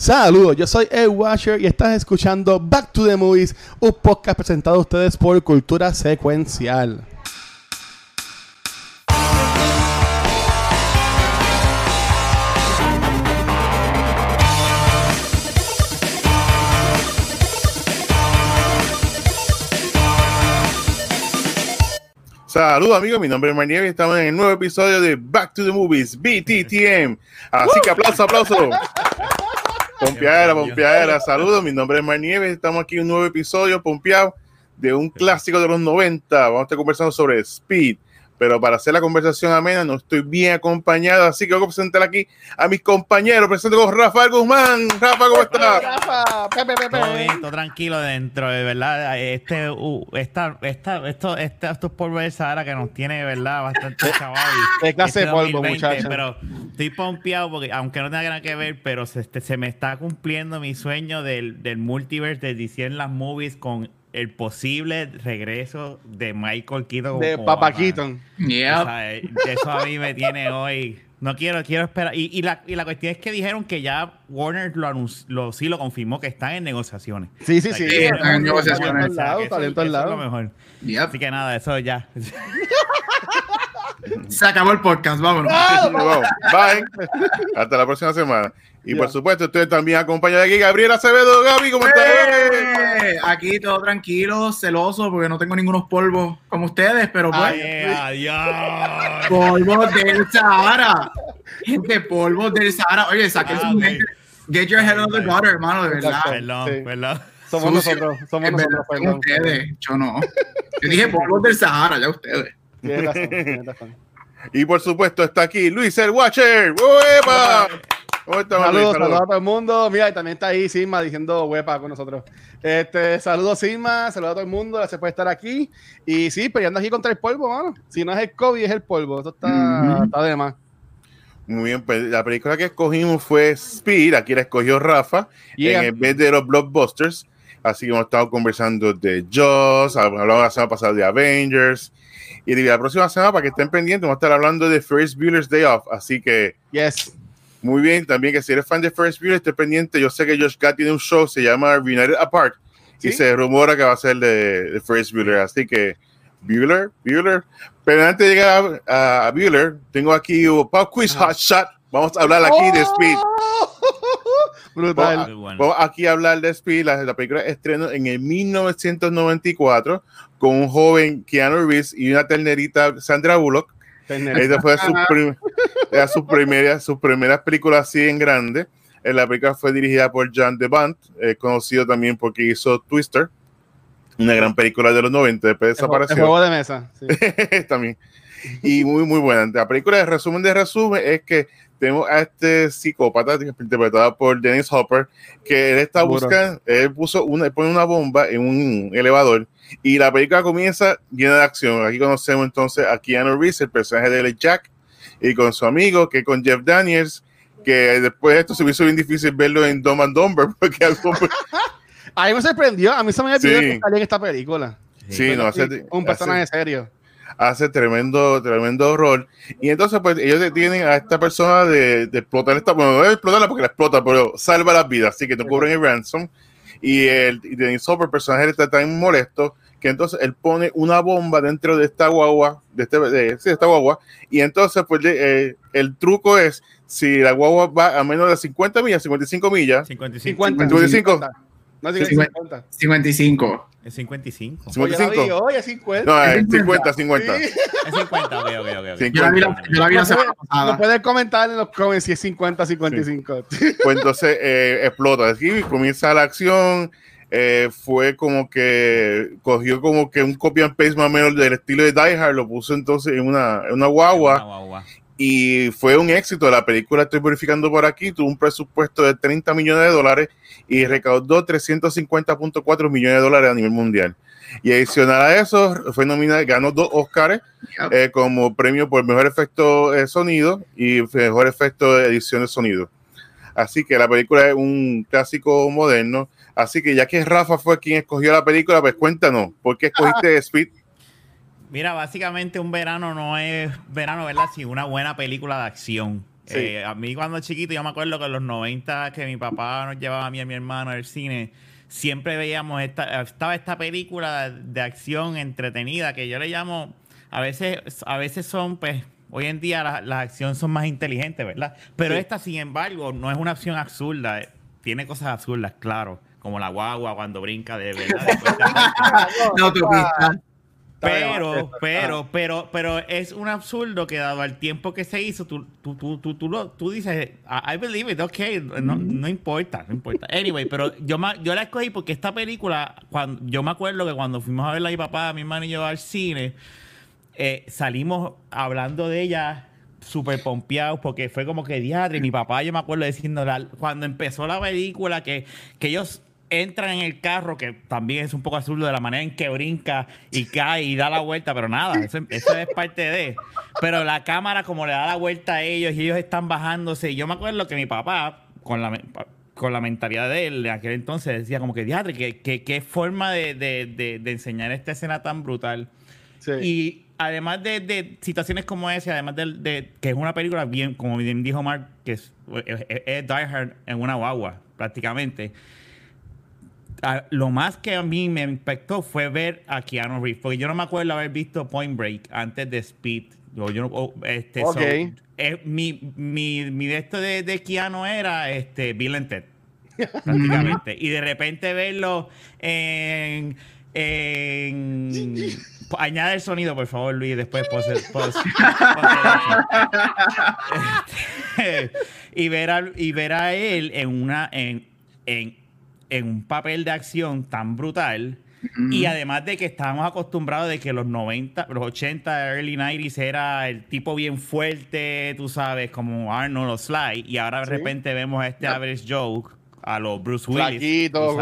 Saludos, yo soy Ed Washer y estás escuchando Back to the Movies, un podcast presentado a ustedes por Cultura Secuencial. Saludos amigos, mi nombre es Marnieve y estamos en el nuevo episodio de Back to the Movies, BTTM. Así que aplauso, aplauso. Pompeadera, pompeadera. Saludos, mi nombre es Marnieve. Estamos aquí en un nuevo episodio, pompeado, de un clásico de los 90. Vamos a estar conversando sobre Speed pero para hacer la conversación amena no estoy bien acompañado, así que voy a presentar aquí a mis compañeros. Presento con Rafael Guzmán. Rafa, ¿cómo estás? Rafa, pepe, pepe. Todo bien, todo tranquilo dentro, de verdad. Este, uh, esta, esta, esto, este, estos polvos de Sahara que nos tiene, de verdad, bastante chaval. ¿Qué clase de este polvo, muchachos? Pero estoy pompeado porque, aunque no tenga nada que ver, pero se, este, se me está cumpliendo mi sueño del, del multiverse de DC en las movies con el posible regreso de Michael Keaton. De Papa Keaton. Eh, eso a mí me tiene hoy. No quiero, quiero esperar. Y, y, la, y la cuestión es que dijeron que ya Warner lo, lo sí lo confirmó que están en negociaciones. Sí, sí, sí. están en negociaciones. Talento al lado, mejor. Así que nada, eso ya. Se acabó el podcast, vámonos. Bye. Hasta la próxima semana. Y por supuesto, usted también acompaña de aquí Gabriel Acevedo. Gaby, ¿cómo estás? ¡Eh! Aquí todo tranquilo, celoso, porque no tengo ningunos polvos como ustedes, pero pues. adiós. Polvos del Sahara. Gente, polvos del Sahara. Oye, saqué su mente. Get your head on the gutter, hermano, de verdad. Perdón, perdón. Somos nosotros, somos nosotros, perdón. Ustedes, yo no. Yo dije polvos del Sahara, ya ustedes. Tienes razón, tienes razón. Y por supuesto está aquí Luis el Watcher. ¡Uepa! Saludos, saludos a todo el mundo. Mira, y también está ahí Sigma diciendo huepa con nosotros. Este, saludos Sigma, saludos a todo el mundo, gracias por estar aquí. Y sí, peleando aquí contra el polvo, mano. Si no es el COVID, es el polvo. Esto está, está de más. Muy bien, pues la película que escogimos fue Speed, aquí la escogió Rafa, en vez de los blockbusters. Así que hemos estado conversando de Jaws, hablamos la semana pasada de Avengers. Y la próxima semana, para que estén pendientes, vamos a estar hablando de First Builder's Day Off. Así que. Yes. Muy bien, también que si eres fan de First Builder, esté pendiente. Yo sé que Josh Gad tiene un show, se llama United Apart, y se rumora que va a ser de, First Builder. Así que, Bueller, Bueller. Pero antes de llegar a, a Bueller, tengo aquí un Pop Quiz Hot Shot. Vamos a hablar aquí de Speed. Brutal. Vamos, aquí a hablar de Speed. La, la película estreno en el 1994 con un joven Keanu Reeves y una ternerita Sandra Bullock esta fue su, su, primera, su primera película así en grande. Eh, la película fue dirigida por John DeBant, eh, conocido también porque hizo Twister, una gran película de los 90, después desapareció. El juego de mesa. Sí. también. Y muy, muy buena. La película, de resumen de resumen, es que tenemos a este psicópata interpretado por Dennis Hopper, que él está buscando, él puso una, pone una bomba en un elevador y la película comienza llena de acción. Aquí conocemos entonces a Keanu Reeves, el personaje de Jack, y con su amigo, que con Jeff Daniels, que después de esto se me hizo bien difícil verlo en Dumb and Dumber, porque algo... a mí me sorprendió, a mí se me había sí. que en esta película. Sí, no, hace, un personaje serio. Hace tremendo, tremendo rol. Y entonces, pues, ellos detienen a esta persona de, explotar esta, bueno, no de explotarla porque la explota, pero salva las vidas, así que no cubren el ransom. Y el y Dennis Hopper, el personaje, está tan molesto que entonces él pone una bomba dentro de esta guagua, de, este, de, esta guagua, y entonces pues eh, el truco es, si la guagua va a menos de 50 millas, 55 millas, 55, 55, no, 50. 55. Es 55. 55. Oye, es 50. No, es 50, 50. Es 50, ok, ok, ok. Yo la vi, yo la vi la semana pasada. No puedes comentar en los comments si es 50, 55. Sí. Pues entonces eh, explota. Aquí comienza la acción. Eh, fue como que cogió como que un copy and paste más o menos del estilo de Die Hard, lo puso entonces en una, en una guagua. Una guagua y fue un éxito. La película, estoy verificando por aquí, tuvo un presupuesto de 30 millones de dólares y recaudó 350.4 millones de dólares a nivel mundial. Y adicional a eso, fue nominada, ganó dos Oscars eh, como premio por mejor efecto de sonido y mejor efecto de edición de sonido. Así que la película es un clásico moderno. Así que ya que Rafa fue quien escogió la película, pues cuéntanos, ¿por qué escogiste Speed? Mira, básicamente un verano no es verano, ¿verdad? Sin una buena película de acción. Eh, a mí cuando chiquito, yo me acuerdo que en los 90 que mi papá nos llevaba a mí y a mi hermano al cine, siempre veíamos esta, estaba esta película de acción entretenida que yo le llamo, a veces, a veces son pues Hoy en día las acciones son más inteligentes, ¿verdad? Pero esta, sin embargo, no es una acción absurda. Tiene cosas absurdas, claro. Como la guagua cuando brinca de verdad. no, pero, pero, pero, pero es un absurdo que dado al tiempo que se hizo, tú, tú, tú, tú, tú, tú dices, I believe it, ok, no, no, importa, no importa. Anyway, pero yo, yo la escogí porque esta película, cuando, yo me acuerdo que cuando fuimos a verla a mi papá, mi hermano y yo al cine, eh, salimos hablando de ella súper pompeados porque fue como que diadre. Mi papá, yo me acuerdo diciendo cuando empezó la película que, que ellos entran en el carro, que también es un poco azul de la manera en que brinca y cae y da la vuelta, pero nada, eso, es parte de. Pero la cámara, como le da la vuelta a ellos y ellos están bajándose. Y yo me acuerdo que mi papá, con la, con la mentalidad de él de aquel entonces, decía como que diadre, qué forma de, de, de, enseñar esta escena tan brutal. Y además de, situaciones como esa, además de, que es una película bien, como bien dijo Mark, que es, Die Hard en una guagua, prácticamente. Lo más que a mí me impactó fue ver a Keanu Reeves, porque yo no me acuerdo haber visto Point Break antes de Speed. Yo, este, mi, mi, mi, de esto de, de Keanu era este, Bill and Ted, prácticamente. y de repente verlo en añade el sonido, por favor, Luis, después y, ver a, y ver a él en, una, en, en, en un papel de acción tan brutal. Y además de que estábamos acostumbrados de que los 90, los 80, early 90s era el tipo bien fuerte, tú sabes, como Arnold o Sly, y ahora de repente vemos a este average joke, a los Bruce Willis. Flaquito,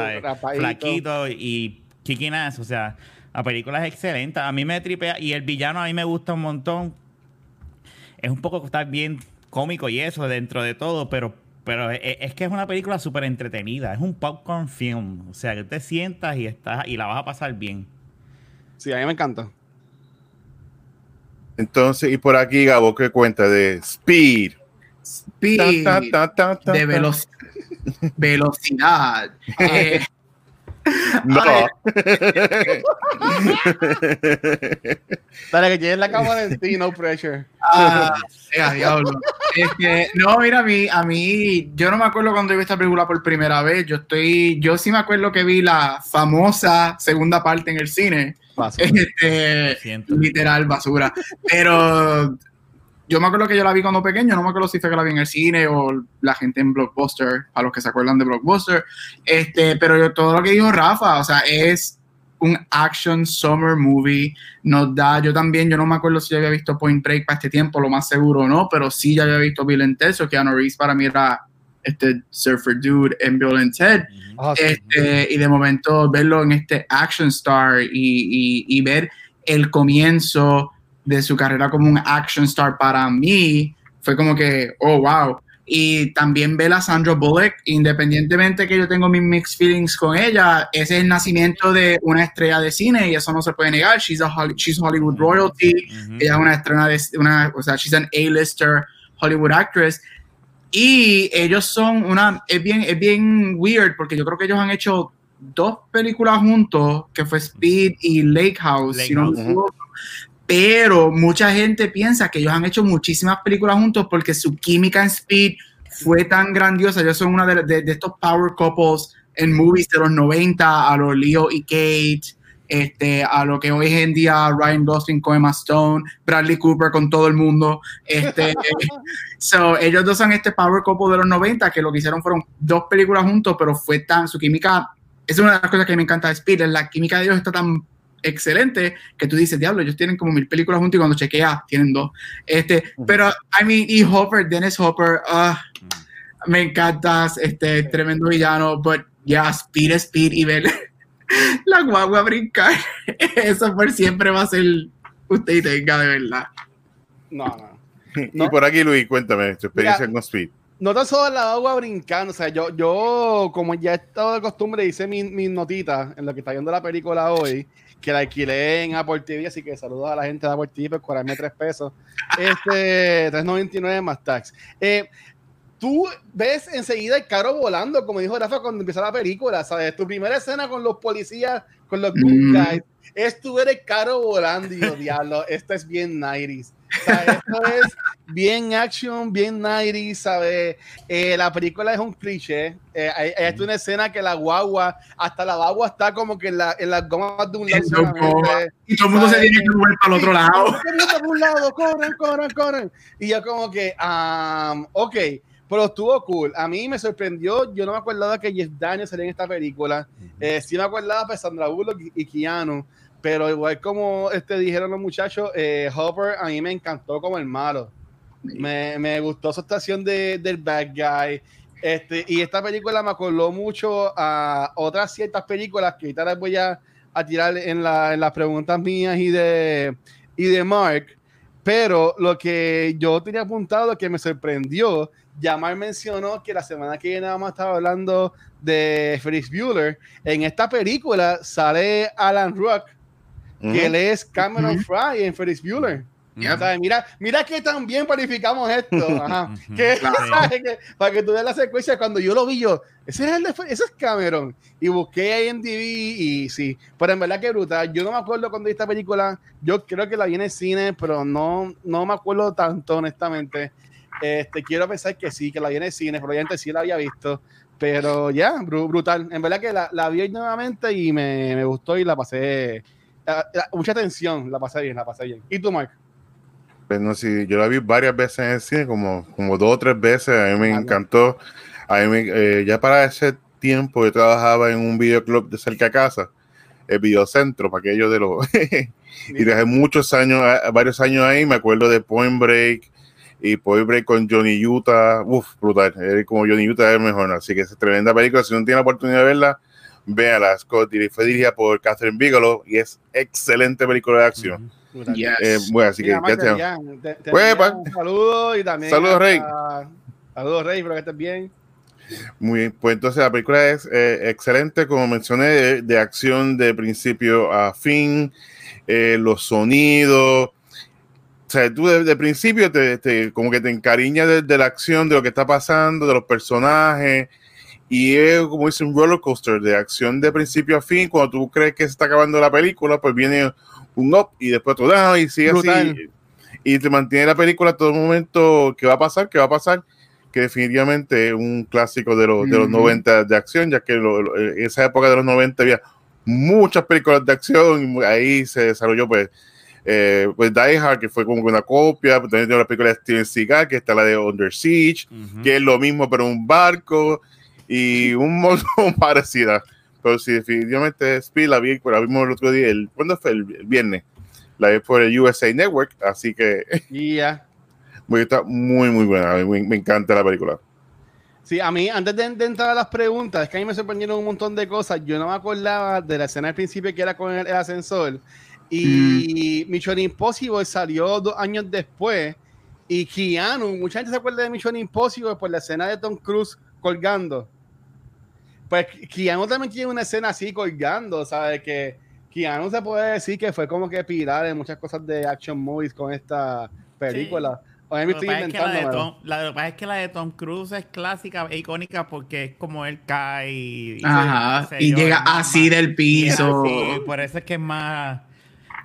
flaquito y kicking ass, o sea, la película es excelente. A mí me tripea. Y el villano a mí me gusta un montón. Es un poco está bien cómico y eso dentro de todo, pero, pero es, que es una película súper entretenida. Es un popcorn film. O sea, que te sientas y, estás, y la vas a pasar bien. Sí, a mí me encanta. Entonces, y por aquí, Gabo, ¿qué cuenta de Speed? Speed. de velocidad. Eh, no. Dale, que tienes la cama de ti, no pressure. Ah, diablo. Es que, no, mira, a mí, a mí, yo no me acuerdo cuando vi esta película por primera vez. Yo estoy, yo sí me acuerdo que vi la famosa segunda parte en el cine. Este, literal, basura. Pero yo me acuerdo que yo la vi cuando pequeño, no me acuerdo si fue que la vi en el cine o la gente en Blockbuster, a los que se acuerdan de Blockbuster. Este, pero yo, todo lo que dijo Rafa, o sea, es un action summer movie. Nos da, yo también, yo no me acuerdo si ya había visto Point Break para este tiempo, lo más seguro no, pero sí ya había visto Bill and Ted, so Keanu Reeves para mí era este Surfer Dude en Bill and Ted. Ah, este, y de momento verlo en este action star y, y, y ver el comienzo de su carrera como un action star para mí fue como que, oh, wow. Y también ver a Sandra Bullock, independientemente que yo tengo mis mixed feelings con ella, ese es el nacimiento de una estrella de cine y eso no se puede negar. She's, a, she's Hollywood royalty, ella es una estrella de una, o sea, she's an A-lister Hollywood actress. Y ellos son una, es bien, es bien weird porque yo creo que ellos han hecho dos películas juntos, que fue Speed y Lake House, si no pero mucha gente piensa que ellos han hecho muchísimas películas juntos porque su química en Speed fue tan grandiosa. Ellos son uno de, estos power couples en movies de los 90, a los Leo y Kate, este, a lo que hoy en día Ryan Gosling con Emma Stone, Bradley Cooper con todo el mundo. Este, so, ellos dos son este power couple de los 90 que lo que hicieron fueron dos películas juntos, pero fue tan, su química, es una de las cosas que me encanta de Speed, la química de ellos está tan excelente que tú dices, diablo, ellos tienen como mil películas juntos y cuando chequeas tienen dos. Este, pero, I mean, y Hopper, Dennis Hopper, ah, me encantas, este, tremendo villano, but yeah, Speed, Speed y ver la guagua brincar, eso por siempre va a ser usted y tenga de verdad. No, no. Y por aquí, Luis, cuéntame tu experiencia con Speed. No tan solo la agua brincando, o sea, yo, yo como ya he estado de costumbre, hice mis mi notitas en lo que está viendo la película hoy, que la alquilé en Apple TV, así que saludos a la gente de Apple TV por cobrarme tres pesos. Este, 3.99 más tax. Eh, tú ves enseguida el carro volando, como dijo Rafa cuando empieza la película, ¿sabes? Tu primera escena con los policías, con los good mm. guys, es tu ver el carro volando y yo, diablo, esto es bien 90 esto es bien action, bien 90 ¿sabes? Eh, la película es un cliché. Eh, hay, hay, una escena que la guagua, hasta la guagua está como que en, la, en las gomas de un lado. y todo el mundo se tiene que mover para el otro lado. un lado, corren, corren, corren. Y yo como que, um, ok, pero estuvo cool. A mí me sorprendió. Yo no me acordaba que Jeff Daniels salía en esta película. Eh, sí me acordaba de Sandra Bullock y Keanu. Pero igual como este, dijeron los muchachos, eh, Hopper a mí me encantó como el malo. Me, me gustó su actuación de, del bad guy. Este, y esta película me acordó mucho a otras ciertas películas que ahorita les voy a, a tirar en, la, en, las preguntas mías y de, y de Mark. Pero lo que yo tenía apuntado que me sorprendió, Yamar mencionó que la semana que viene vamos a estar hablando de Ferris Bueller. En esta película sale Alan Rock que él es Cameron Fry en Ferris Bueller. mira, mira que tan bien planificamos esto. que, para que tú veas la secuencia, cuando yo lo vi, yo, ese es, el ese es Cameron. Y busqué ahí en TV y sí, pero en verdad que brutal. Yo no me acuerdo cuando vi esta película. Yo creo que la vi en el cine, pero no, no me acuerdo tanto, honestamente. Este, quiero pensar que sí, que la vi en el cine, probablemente sí la había visto. Pero ya, brutal. En verdad que la, la vi nuevamente y me, me gustó y la pasé mucha atención, la pasé bien, la pasé bien. ¿Y tú, Mike? Pues no sé, yo la vi varias veces en el cine, como, como dos o tres veces, a mí me encantó. A mí eh, ya para ese tiempo yo trabajaba en un videoclub de cerca de casa, el videocentro, para aquellos de los... y desde muchos años, varios años ahí, me acuerdo de Point Break y Point Break con Johnny Utah, uff, brutal, como Johnny Utah es mejor, así que es tremenda película, si no tiene la oportunidad de verla, véala, Scott, fue dirigida por Catherine Bigelow y es excelente película de acción. Eh, bueno, así que ya, te, te, pues, pues, un saludo y también saludos Rey. Saludos Rey espero que estés bien. Muy bien. Pues entonces la película es eh, excelente como mencioné de, acción de principio a fin eh, los sonidos. O sea, tú de, principio te, como que te encariñas de, de, la acción, de lo que está pasando, de los personajes, y es como dice un roller coaster de acción de principio a fin. Cuando tú crees que se está acabando la película, pues viene un up y después otro down y sigue así. Y te mantiene la película todo el momento. ¿Qué va a pasar? ¿Qué va a pasar? Que definitivamente es un clásico de los, de los 90 de acción, ya que en esa época de los 90 había muchas películas de acción y ahí se desarrolló pues eh, pues Die Hard, que fue como una copia, pues, también tengo la película de Steven Seagal, que está la de Under Siege, que es lo mismo pero un barco, y un montón parecida. Pero sí, definitivamente Speed la vi, la vimos el otro día, el, ¿cuándo fue? El, viernes. La vi por el USA Network, así que. Ya. Está muy, muy buena. Me, me, encanta la película. Sí, a mí, antes de, entrar a las preguntas, es que a mí me sorprendieron un montón de cosas. Yo no me acordaba de la escena al principio que era con el, ascensor. Y mm. Mission Impossible salió dos años después. Y Keanu, mucha gente se acuerda de Mission Impossible por la escena de Tom Cruise colgando. Pues Keanu también tiene una escena así colgando, ¿sabes? Que Keanu se puede decir que fue como que pilar en muchas cosas de action movies con esta película. O me estoy inventando. la, de Tom, la, lo que pasa es que la de Tom Cruise es clásica e icónica porque es como él cae y, y llega así del piso. por eso es que es más.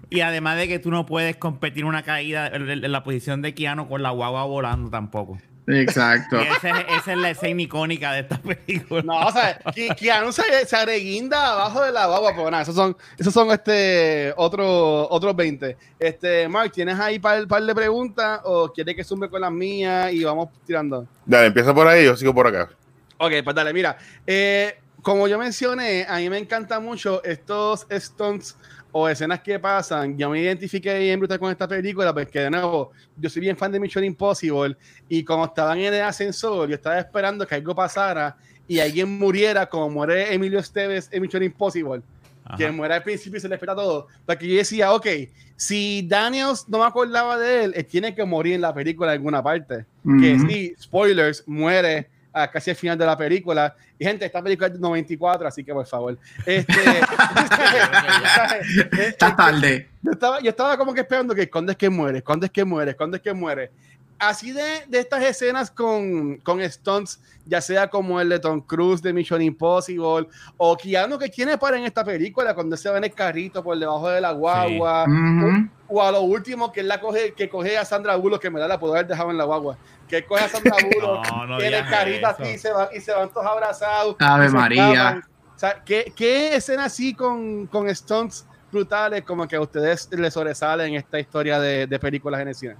Y además de que tú no puedes competir una caída en la posición de Keanu con la guagua volando tampoco. Exacto. esa es la escena icónica de esta película. No, o sea, Keanu se, se areguinda abajo de la baba, pues nada, esos son, esos son este, otro, otros 20. Este, Mark, ¿tienes ahí un par, de preguntas o quieres que sume con las mías y vamos tirando? Dale, empieza por ahí, yo sigo por acá. Ok, pues dale, mira. Eh, como yo mencioné, a mí me encantan mucho estos stunts o escenas que pasan, yo me identifiqué bien brutal con esta película, porque de nuevo, yo soy bien fan de Mission Impossible, y como estaban en el ascensor, yo estaba esperando que algo pasara y alguien muriera como muere Emilio Esteves en Mission Impossible, que muere al principio y se le espera todo, porque yo decía, ok, si Daniels no me acordaba de él, él tiene que morir en la película en alguna parte. que sí, spoilers, muere casi al final de la película. Y gente, esta película es de 94, así que por favor. Este, Está tarde. Yo estaba, yo estaba como que esperando que ¿cuándo es que muere? ¿Cuándo es que muere? ¿Cuándo es que muere? Así de, de estas escenas con, con stunts, ya sea como el de Tom Cruise de Mission Impossible, o Keanu que tiene para en esta película, cuando se va en el carrito por debajo de la guagua, o, a lo último que él la coge, que coge a Sandra Bullock, que me da la poder haber dejado en la guagua, que coge a Sandra Bullock, no, tiene el carrito así y se, va, y se van todos abrazados. Ave María. O sea, ¿qué, ¿qué, escena así con, con stunts brutales como que a ustedes les sobresalen en esta historia de, de películas en el cine?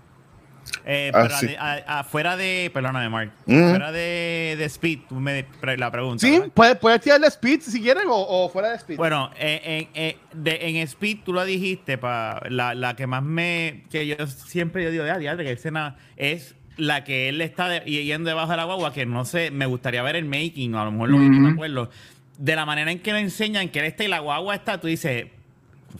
Eh, ah, afuera de, perdóname, Mark, mm. fuera de, de, Speed, tú me la pregunta. Sí, puedes, puedes tirarle Speed si quieren o, o fuera de Speed. Bueno, en, en, de, en Speed tú lo dijiste, pa, la, la, que más me, que yo siempre yo digo, de que escena es la que él está yendo debajo de la guagua, que no sé, me gustaría ver el making, a lo mejor lo que me acuerdo, de la manera en que le enseñan que él está y la guagua está, tú dices,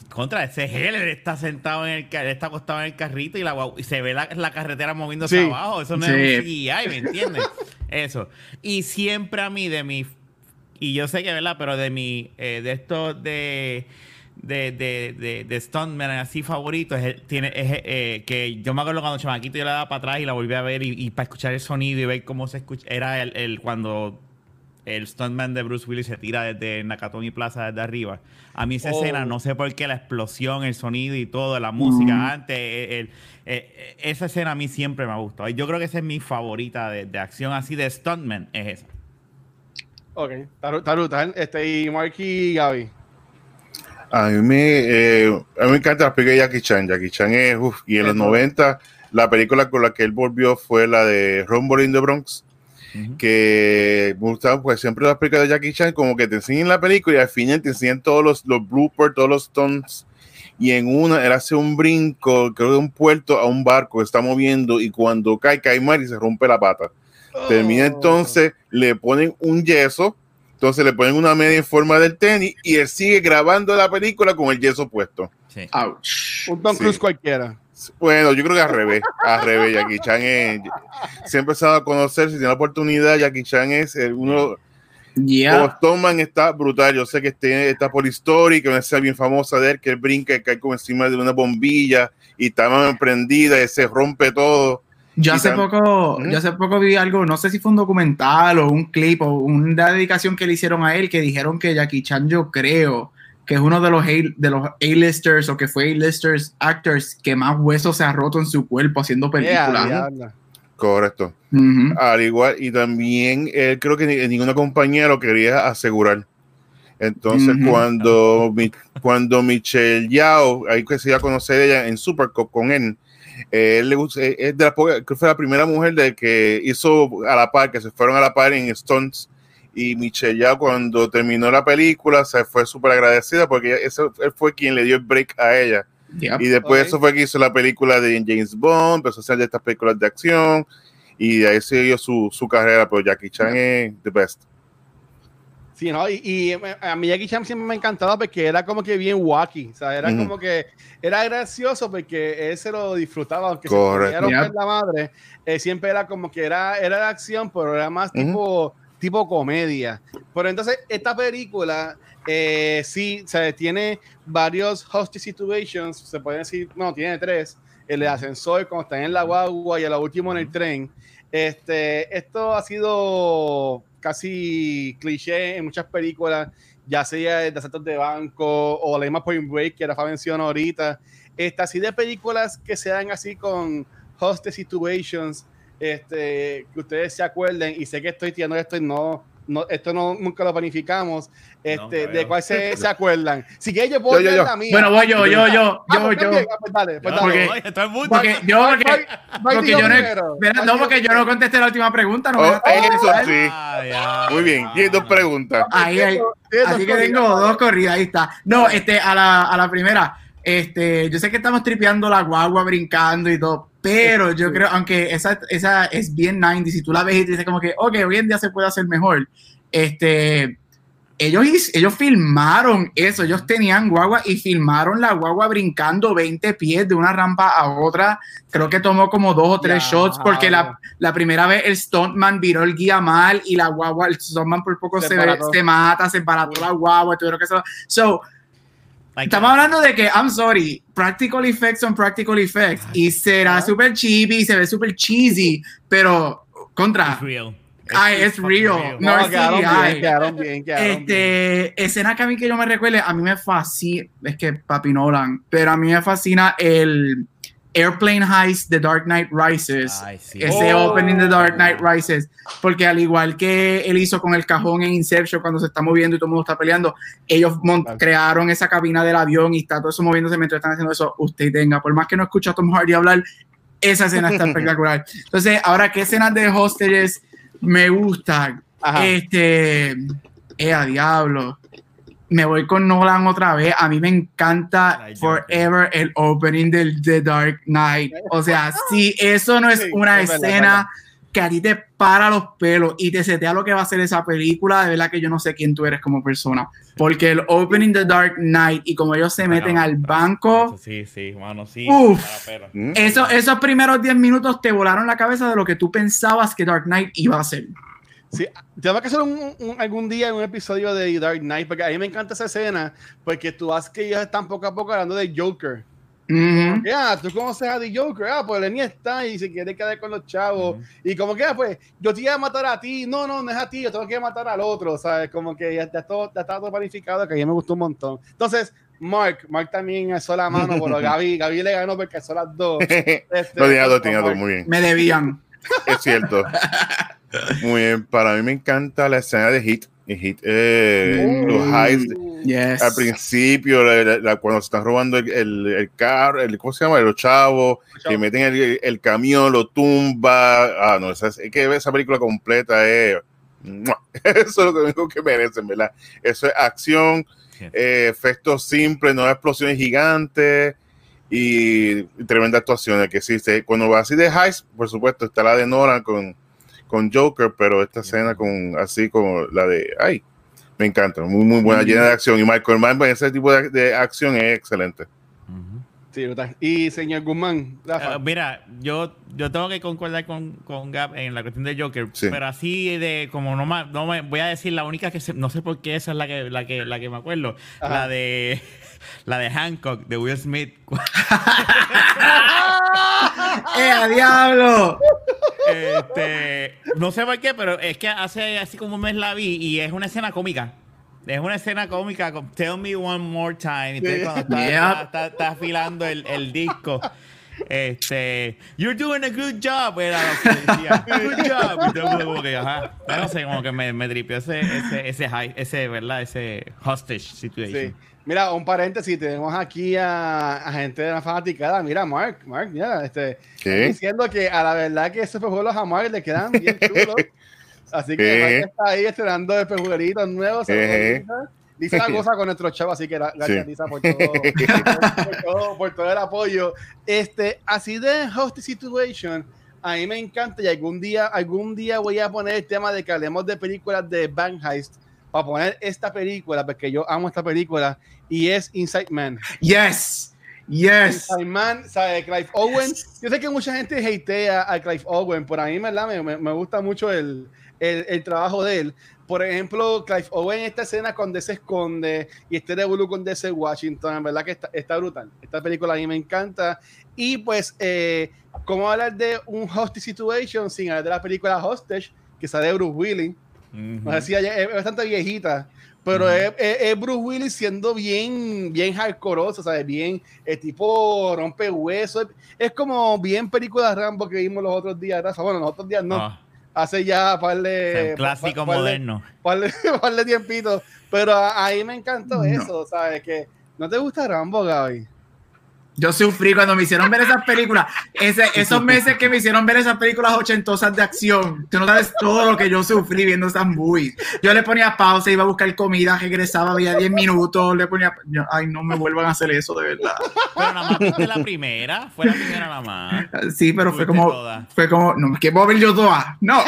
contra ese Heller está sentado en el está acostado en el carrito y, la, y se ve la, la carretera moviéndose abajo. Eso no es un CGI, ¿me entiendes? Eso. Y siempre a mí, de mi. Y yo sé que, ¿verdad? Pero de mi. Eh, de esto de. De, de, de, de Stuntman así favorito es, tiene, es, eh, que yo me acuerdo cuando chamaquito yo la daba para atrás y la volví a ver y, para escuchar el sonido y ver cómo se escucha era el, el cuando el stuntman de Bruce Willis se tira desde Nakatomi Plaza desde arriba. A mí esa escena, oh. no sé por qué la explosión, el sonido y todo, la música antes, eh, esa escena a mí siempre me ha gustado. Yo creo que esa es mi favorita de, acción así de stuntman, es esa. Ok, Taruta, este, y Marky y Gaby. A mí, me, eh, a mí me encanta la película de Jackie Chan. Jackie Chan es, uff, y en los 90 la película con la que él volvió fue la de Rumble in the Bronx que me gustaba, pues siempre las películas de Jackie Chan, como que te enseñan la película y al final te enseñan todos los, los bloopers, todos los stunts. Y en una, él hace un brinco, creo de un puerto a un barco que está moviendo y cuando cae, cae mal y se rompe la pata. Termina oh. entonces, le ponen un yeso, entonces le ponen una media en forma del tenis y él sigue grabando la película con el yeso puesto. Un Tom Cruise cualquiera. Bueno, yo creo que al revés, al revés, Jackie Chan es, se ha empezado a conocer, si tiene la oportunidad, Jackie Chan es uno, yeah. Stoneman está brutal, yo sé que este, está por historia, que una bien famosa de él, que él brinca y cae como encima de una bombilla y está más emprendida y se rompe todo. Yo hace poco, yo hace poco vi algo, no sé si fue un documental o un clip o una dedicación que le hicieron a él, que dijeron que Jackie Chan, yo creo, que es uno de los de los A-listers o que fue A-listers actors que más huesos se ha roto en su cuerpo haciendo películas. Correcto. Al igual, y también él creo que ninguna compañía lo quería asegurar. Entonces, cuando, cuando Michelle Yao, ahí que se iba a conocer ella en Supercop con él, él le es de la, creo que fue la primera mujer de que hizo a la par, que se fueron a la par en Stones y Michelle ya cuando terminó la película se fue súper agradecida porque eso, él fue quien le dio el break a ella. Y después eso fue que hizo la película de James Bond, empezó a hacer de estas películas de acción y de ahí siguió su, su carrera, pero Jackie Chan es the best. Sí, ¿no? Y, y, a mí Jackie Chan siempre me encantaba porque era como que bien wacky, o sea, era como que era gracioso porque él se lo disfrutaba, aunque Correcto. se la madre, eh, siempre era como que era, era de acción, pero era más tipo tipo comedia. Pero entonces, esta película eh, sí, se tiene varios hostage situations, se puede decir, no, tiene tres. El ascensor, cuando están en la guagua y el último en el tren. Este, esto ha sido casi cliché en muchas películas, ya sea de asaltos de banco o la misma Point Break que Rafa mencionó ahorita. Esta, así de películas que se dan así con hostage situations este, que ustedes se acuerden, y sé que estoy tirando esto y no, no, esto no, nunca lo planificamos, este, de cuál se, se, acuerdan. Si que yo puedo yo, yo, la mía. Bueno, voy yo, yo, yo, ah, yo, yo. Pues dale, pues dale. Porque, porque yo, porque, porque yo no, no, porque yo no contesté la última pregunta. No oh, eso sí. Muy bien, y dos preguntas. Ahí, ahí. Así que tengo dos corridas, ahí está. No, este, a la, a la primera, este, yo sé que estamos tripeando la guagua, brincando y todo, pero yo creo, aunque esa, esa es bien 90, si tú la ves y te dices como que, ok, hoy en día se puede hacer mejor, este, ellos, ellos filmaron eso, ellos tenían guagua y filmaron la guagua brincando 20 pies de una rampa a otra. Creo que tomó como dos o tres shots porque la, la, primera vez el stuntman viró el guía mal y la guagua, el stuntman por poco se, se, mata, se barató la guagua, todo lo que eso. So, Estamos hablando de que, I'm sorry, practical effects son practical effects. Y será super cheapy, se ve super cheesy, pero contra. Ay, es real. No, es bien, quedaron bien, este, Escena que a mí que yo me recuerde, a mí me fascina, es que Papi Nolan, pero a mí me fascina el Airplane Heist The Dark Knight Rises. Ese oh. opening de Dark Knight Rises. Porque al igual que él hizo con el cajón en Inception cuando se está moviendo y todo el mundo está peleando, ellos crearon esa cabina del avión y está todo eso moviéndose mientras están haciendo eso. Usted tenga, por más que no escuche a Tom Hardy hablar, esa escena está espectacular. Entonces, ahora, ¿qué escenas de hostages me gustan. Este, eh, a diablo. Me voy con Nolan otra vez. A mí me encanta Forever el opening del The Dark Knight. O sea, si eso no es una escena que a ti te para los pelos y te setea lo que va a ser esa película, de verdad que yo no sé quién tú eres como persona. Porque el opening de Dark Knight y como ellos se meten al banco. Sí, sí, mano, sí. Uf, eso, esos primeros 10 minutos te volaron la cabeza de lo que tú pensabas que Dark Knight iba a ser. Sí, tengo que hacer un, algún día un episodio de Dark Knight, porque a mí me encanta esa escena, porque tú vas que ellos están poco a poco hablando de Joker. Ya, tú conoces a The Joker, ah, pues Lenny está y se quiere quedar con los chavos. Y como que, ah, pues, yo te iba a matar a ti. No, no, no es a ti, yo tengo que matar al otro, ¿sabes? Como que ya, está todo, todo planificado, que a mí me gustó un montón. Entonces, Mark, Mark también alzó la mano, pero Gaby, Gaby le ganó porque son las dos. Este, no, dos, tenía dos, muy bien. Me debían. Es cierto. Muy bien, para mí me encanta la escena de Hit. Hit eh, los highs al principio, cuando se están robando el, el, carro, el, ¿cómo se llama? Los chavos, que meten el, el, camión, lo tumba. Ah, no, esa, es que esa película completa es. Eso es lo único que merecen, ¿verdad? Eso es acción, eh, efectos simples, no explosiones gigantes y, tremenda actuación que existe. Cuando va así de Heist, por supuesto, está la de Nolan con, con Joker, pero esta escena con así como la de. ¡Ay! Me encanta, muy, muy buena, llena de acción. Y Michael Mann, pues, ese tipo de, acción es excelente. Sí, y señor Guzmán, uh, mira, yo, yo tengo que concordar con, con Gab en la cuestión de Joker, pero así de como no, no me voy a decir la única que no sé por qué esa es la que la que la que me acuerdo, la de la de Hancock de Will Smith. ¡Eh, a diablo! Este, no sé por qué, pero es que hace así como un mes la vi y es una escena cómica. Es una escena cómica con Tell Me One More Time. Entonces, cuando está, está, afilando el, el, disco. Este, You're doing a good job, era lo que decía. Good job. Y como que, ajá. No sé, como que me, me tripió ese, ese, ese, high, ese, ¿verdad? Ese hostage situation. Sí. Mira, un paréntesis, tenemos aquí a, gente de la fanaticada. Mira, Mark, Mark, mira, este, diciendo que a la verdad que esos pejuelos a Mark le quedan bien chulos. Así que Mark está ahí estrenando pejuelitos nuevos. La cosa con nuestro chavo, así que gracias, Lisa, por todo, por, todo, por todo el apoyo. Este, así de Host Situation, a mí me encanta y algún día, algún día voy a poner el tema de que hablemos de películas de Van Heist para poner esta película, porque yo amo esta película, y es Inside Man. Yes. Yes. Inside Man, ¿sabe? Clive Owen. Yo sé que mucha gente hatea a Clive Owen, pero a mí me, me, gusta mucho el, el, el, trabajo de él. Por ejemplo, Clive Owen en esta escena cuando se esconde y este de Blue con DC Washington, en verdad que está, está, brutal. Esta película a mí me encanta. Y pues, eh, ¿cómo hablar de un hostage situation sin hablar de la película Hostage, que sale de Bruce Willis? Es bastante viejita, pero es, Bruce Willis siendo bien, bien hardcore, ¿sabes? Bien, el tipo rompe huesos. Es, como bien película Rambo que vimos los otros días. Bueno, los otros días no. Ah. Hace ya par de. clásico moderno. Par de, par de tiempitos. Pero ahí me encantó eso, ¿sabes? Que no te gusta Rambo, Gaby. Yo sufrí cuando me hicieron ver esas películas. Ese, esos meses que me hicieron ver esas películas ochentosas de acción. Tú no sabes todo lo que yo sufrí viendo esas movies. Yo le ponía pausa, iba a buscar comida, regresaba, había 10 minutos, le ponía. Ay, no me vuelvan a hacer eso, de verdad. Pero nada más viste la primera. Fue la primera nada más. Sí, pero fue como. Fue como. No, que voy a ver yo todas. No.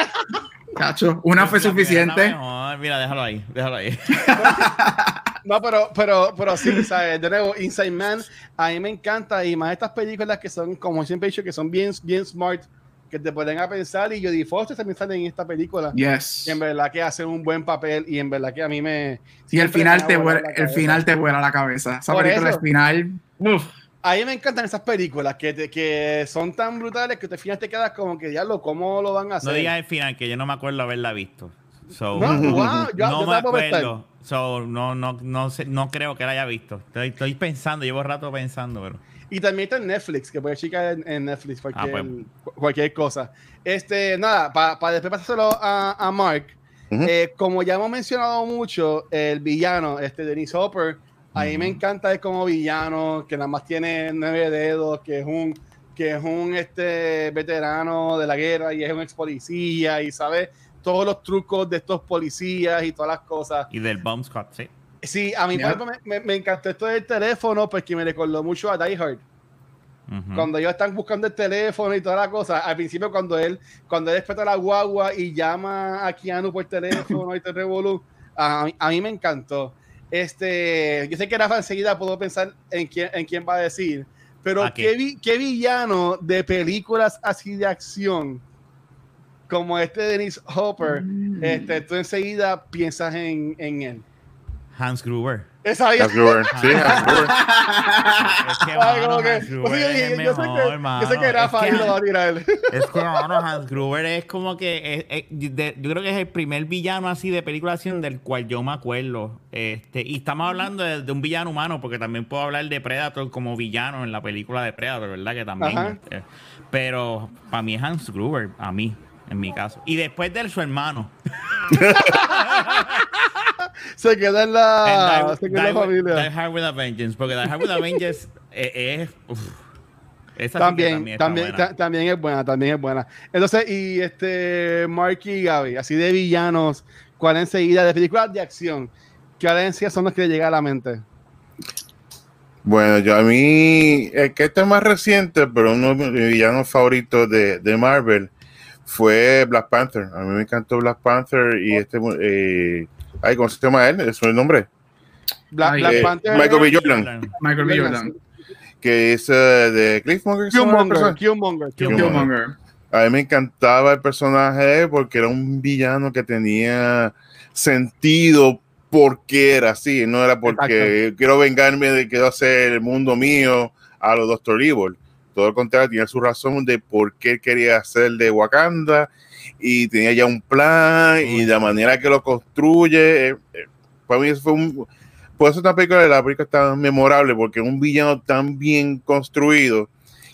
Cacho, una fue suficiente. Mira, déjalo ahí, déjalo ahí. No, pero, pero, pero sí, ¿sabes? De nuevo, Inside Man, a mí me encanta y más estas películas que son, como siempre he dicho, que son bien, bien smart, que te pueden a pensar y Jodie Foster también sale en esta película. Yes. Y en verdad que hacen un buen papel y en verdad que a mí me... Y el final, te vuela, el final te vuela la cabeza. Esa película, el final... Uf. A mí me encantan esas películas que, te, que son tan brutales que al final te quedas como que, diablo, ¿cómo lo van a hacer? No digas el final, que yo no me acuerdo haberla visto. So, no, wow, yo, no yo me acuerdo. So, no, no, no, sé, no creo que la haya visto. Estoy, estoy pensando, llevo rato pensando, pero... Y también está en Netflix, que puedes checar en, en, Netflix cualquier, Ah, pues. cualquier cosa. Este, nada, para pa después pasárselo a, a Mark, Ujú. eh, como ya hemos mencionado mucho, el villano, este Dennis Hopper, a mí me encanta él como villano, que nada más tiene nueve dedos, que es un que es un este veterano de la guerra y es un ex policía y sabe todos los trucos de estos policías y todas las cosas. Y del Bomb Squad, sí. Sí, a mí ejemplo, me, me, me encantó esto del teléfono porque me recordó mucho a Die Hard. Ujú. Cuando ellos están buscando el teléfono y toda la cosa, al principio cuando él, cuando él despierta la guagua y llama a Keanu por teléfono y te revolú, a, mí- a mí me encantó. Este, yo sé que Rafa enseguida puedo pensar en quién, en quién va a decir, pero ¿A qué? ¿qué, vi- qué villano de películas así de acción como este Dennis Hopper, este, tú enseguida piensas en, en él? Hans Gruber. Esa Hans Gruber. Sí, Hans Gruber. Es que, Ay, mano, como que- Hans Gruber o sea, yo, es yo- sé mejor, que, mano. yo sé que Es Rafa ahí que- lo va a tirar. Es que, mano, Hans Gruber es como que. es- es- de- yo creo que es el primer villano así de película de acción del cual yo me acuerdo. Este, y estamos hablando de, de un villano humano, porque también puedo hablar de Predator como villano en la película de Predator, ¿verdad? Que también. Este, pero para mí es Hans Gruber, a mí, en mi caso. Y después de él, su hermano. se queda en la, Die- se queda en la Die with- familia. Die Hard with a Vengeance, porque Die Hard with a Vengeance eh, es. uf, esa sí También, también, también es buena, también es buena. Entonces, y este, Marky y Gaby, así de villanos, ¿cuál enseguida de películas de acción? ¿Qué valencias son los que le llega a la mente? Bueno, yo a mí, el que este es más reciente, pero uno de mis villanos favoritos de, de Marvel fue Black Panther. A mí me encantó Black Panther y este, eh, ay, ¿cómo se llama él? ¿Es su nombre? Black, Ay, Black eh, Panther. Michael B. Jordan, Michael B. Jordan. que es eh, de Cliffmonger. ¿se llama la Killmonger? Killmonger, Killmonger. Killmonger. A mí me encantaba el personaje de él porque era un villano que tenía sentido porque era así, no era porque quiero vengarme de quiero hacer el mundo mío a los Doctor Evil. Todo lo contrario, tenía su razón de por qué quería hacer de Wakanda y tenía ya un plan y Uy. la manera que lo construye. eh, eh, para mí eso fue un... Por eso esta película, la película es tan memorable porque es un villano tan bien construido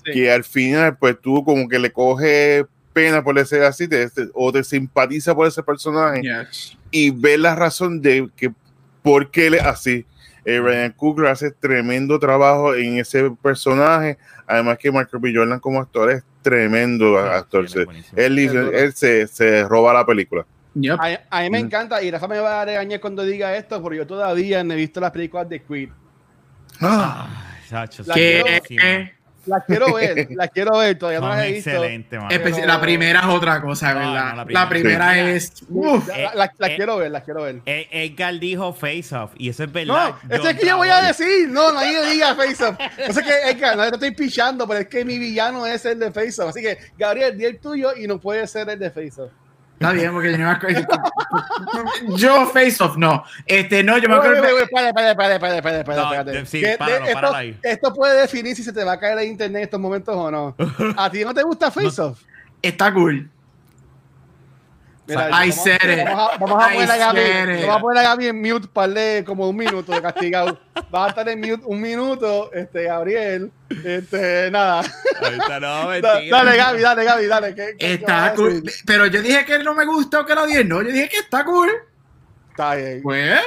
Sí. que al final pues tú como que le coges pena por ser así te- te- o te simpatiza por ese personaje Yes. y ves la razón de que por qué él es así. Eh, Ryan Coogler hace tremendo trabajo en ese personaje. Además que Michael B. Jordan como actor es tremendo actor. Sí, Se- él se, se roba la película. Yep. A, a mí me encanta, y Rafa me va a regañar cuando diga esto, porque yo todavía no he visto las películas de Creed. Ah, buenísima. ¿Qué? Las quiero ver, las quiero ver, todavía no las he visto. excelentes, mano. Espe- Especi- La primera es otra cosa, No, ¿verdad? no, la la primera. primera, Sí. es. Uf. La- la- las Eh, quiero ver, las quiero ver. Eh, Edgar dijo Face Off, y eso es No, verdad. eso John es que yo voy a decir. No, nadie diga Face Off. Yo sé que, Edgar, no te estoy pichando, pero es que mi villano es el de Face Off. Así que, Gabriel, di el tuyo y no puede ser el de Face Off. Está bien, porque yo no me acuerdo. Yo, Face Off, no. Este, no, yo me acuerdo. oye, Espérate, espérate, espérate, espérate, espérate, No, sí, páralo, esto, páralo ahí. esto puede definir si se te va a caer el internet en estos momentos o no. ¿A ti no te gusta Face Off? Está cool. Mira, I vamos- said it. Vamos a, vamos a I poner a Gaby, vamos a poner a Gaby en mute para darle como un minuto de castigado. Va a estar en mute un minuto, este, Gabriel. Este, nada. No, mentira. dale, Gaby, dale, Gaby, dale. ¿qué- qué- qué vas Está cool. Pero yo dije que no me gustó que lo dieran. No, yo dije que está cool. Está bien. Pues,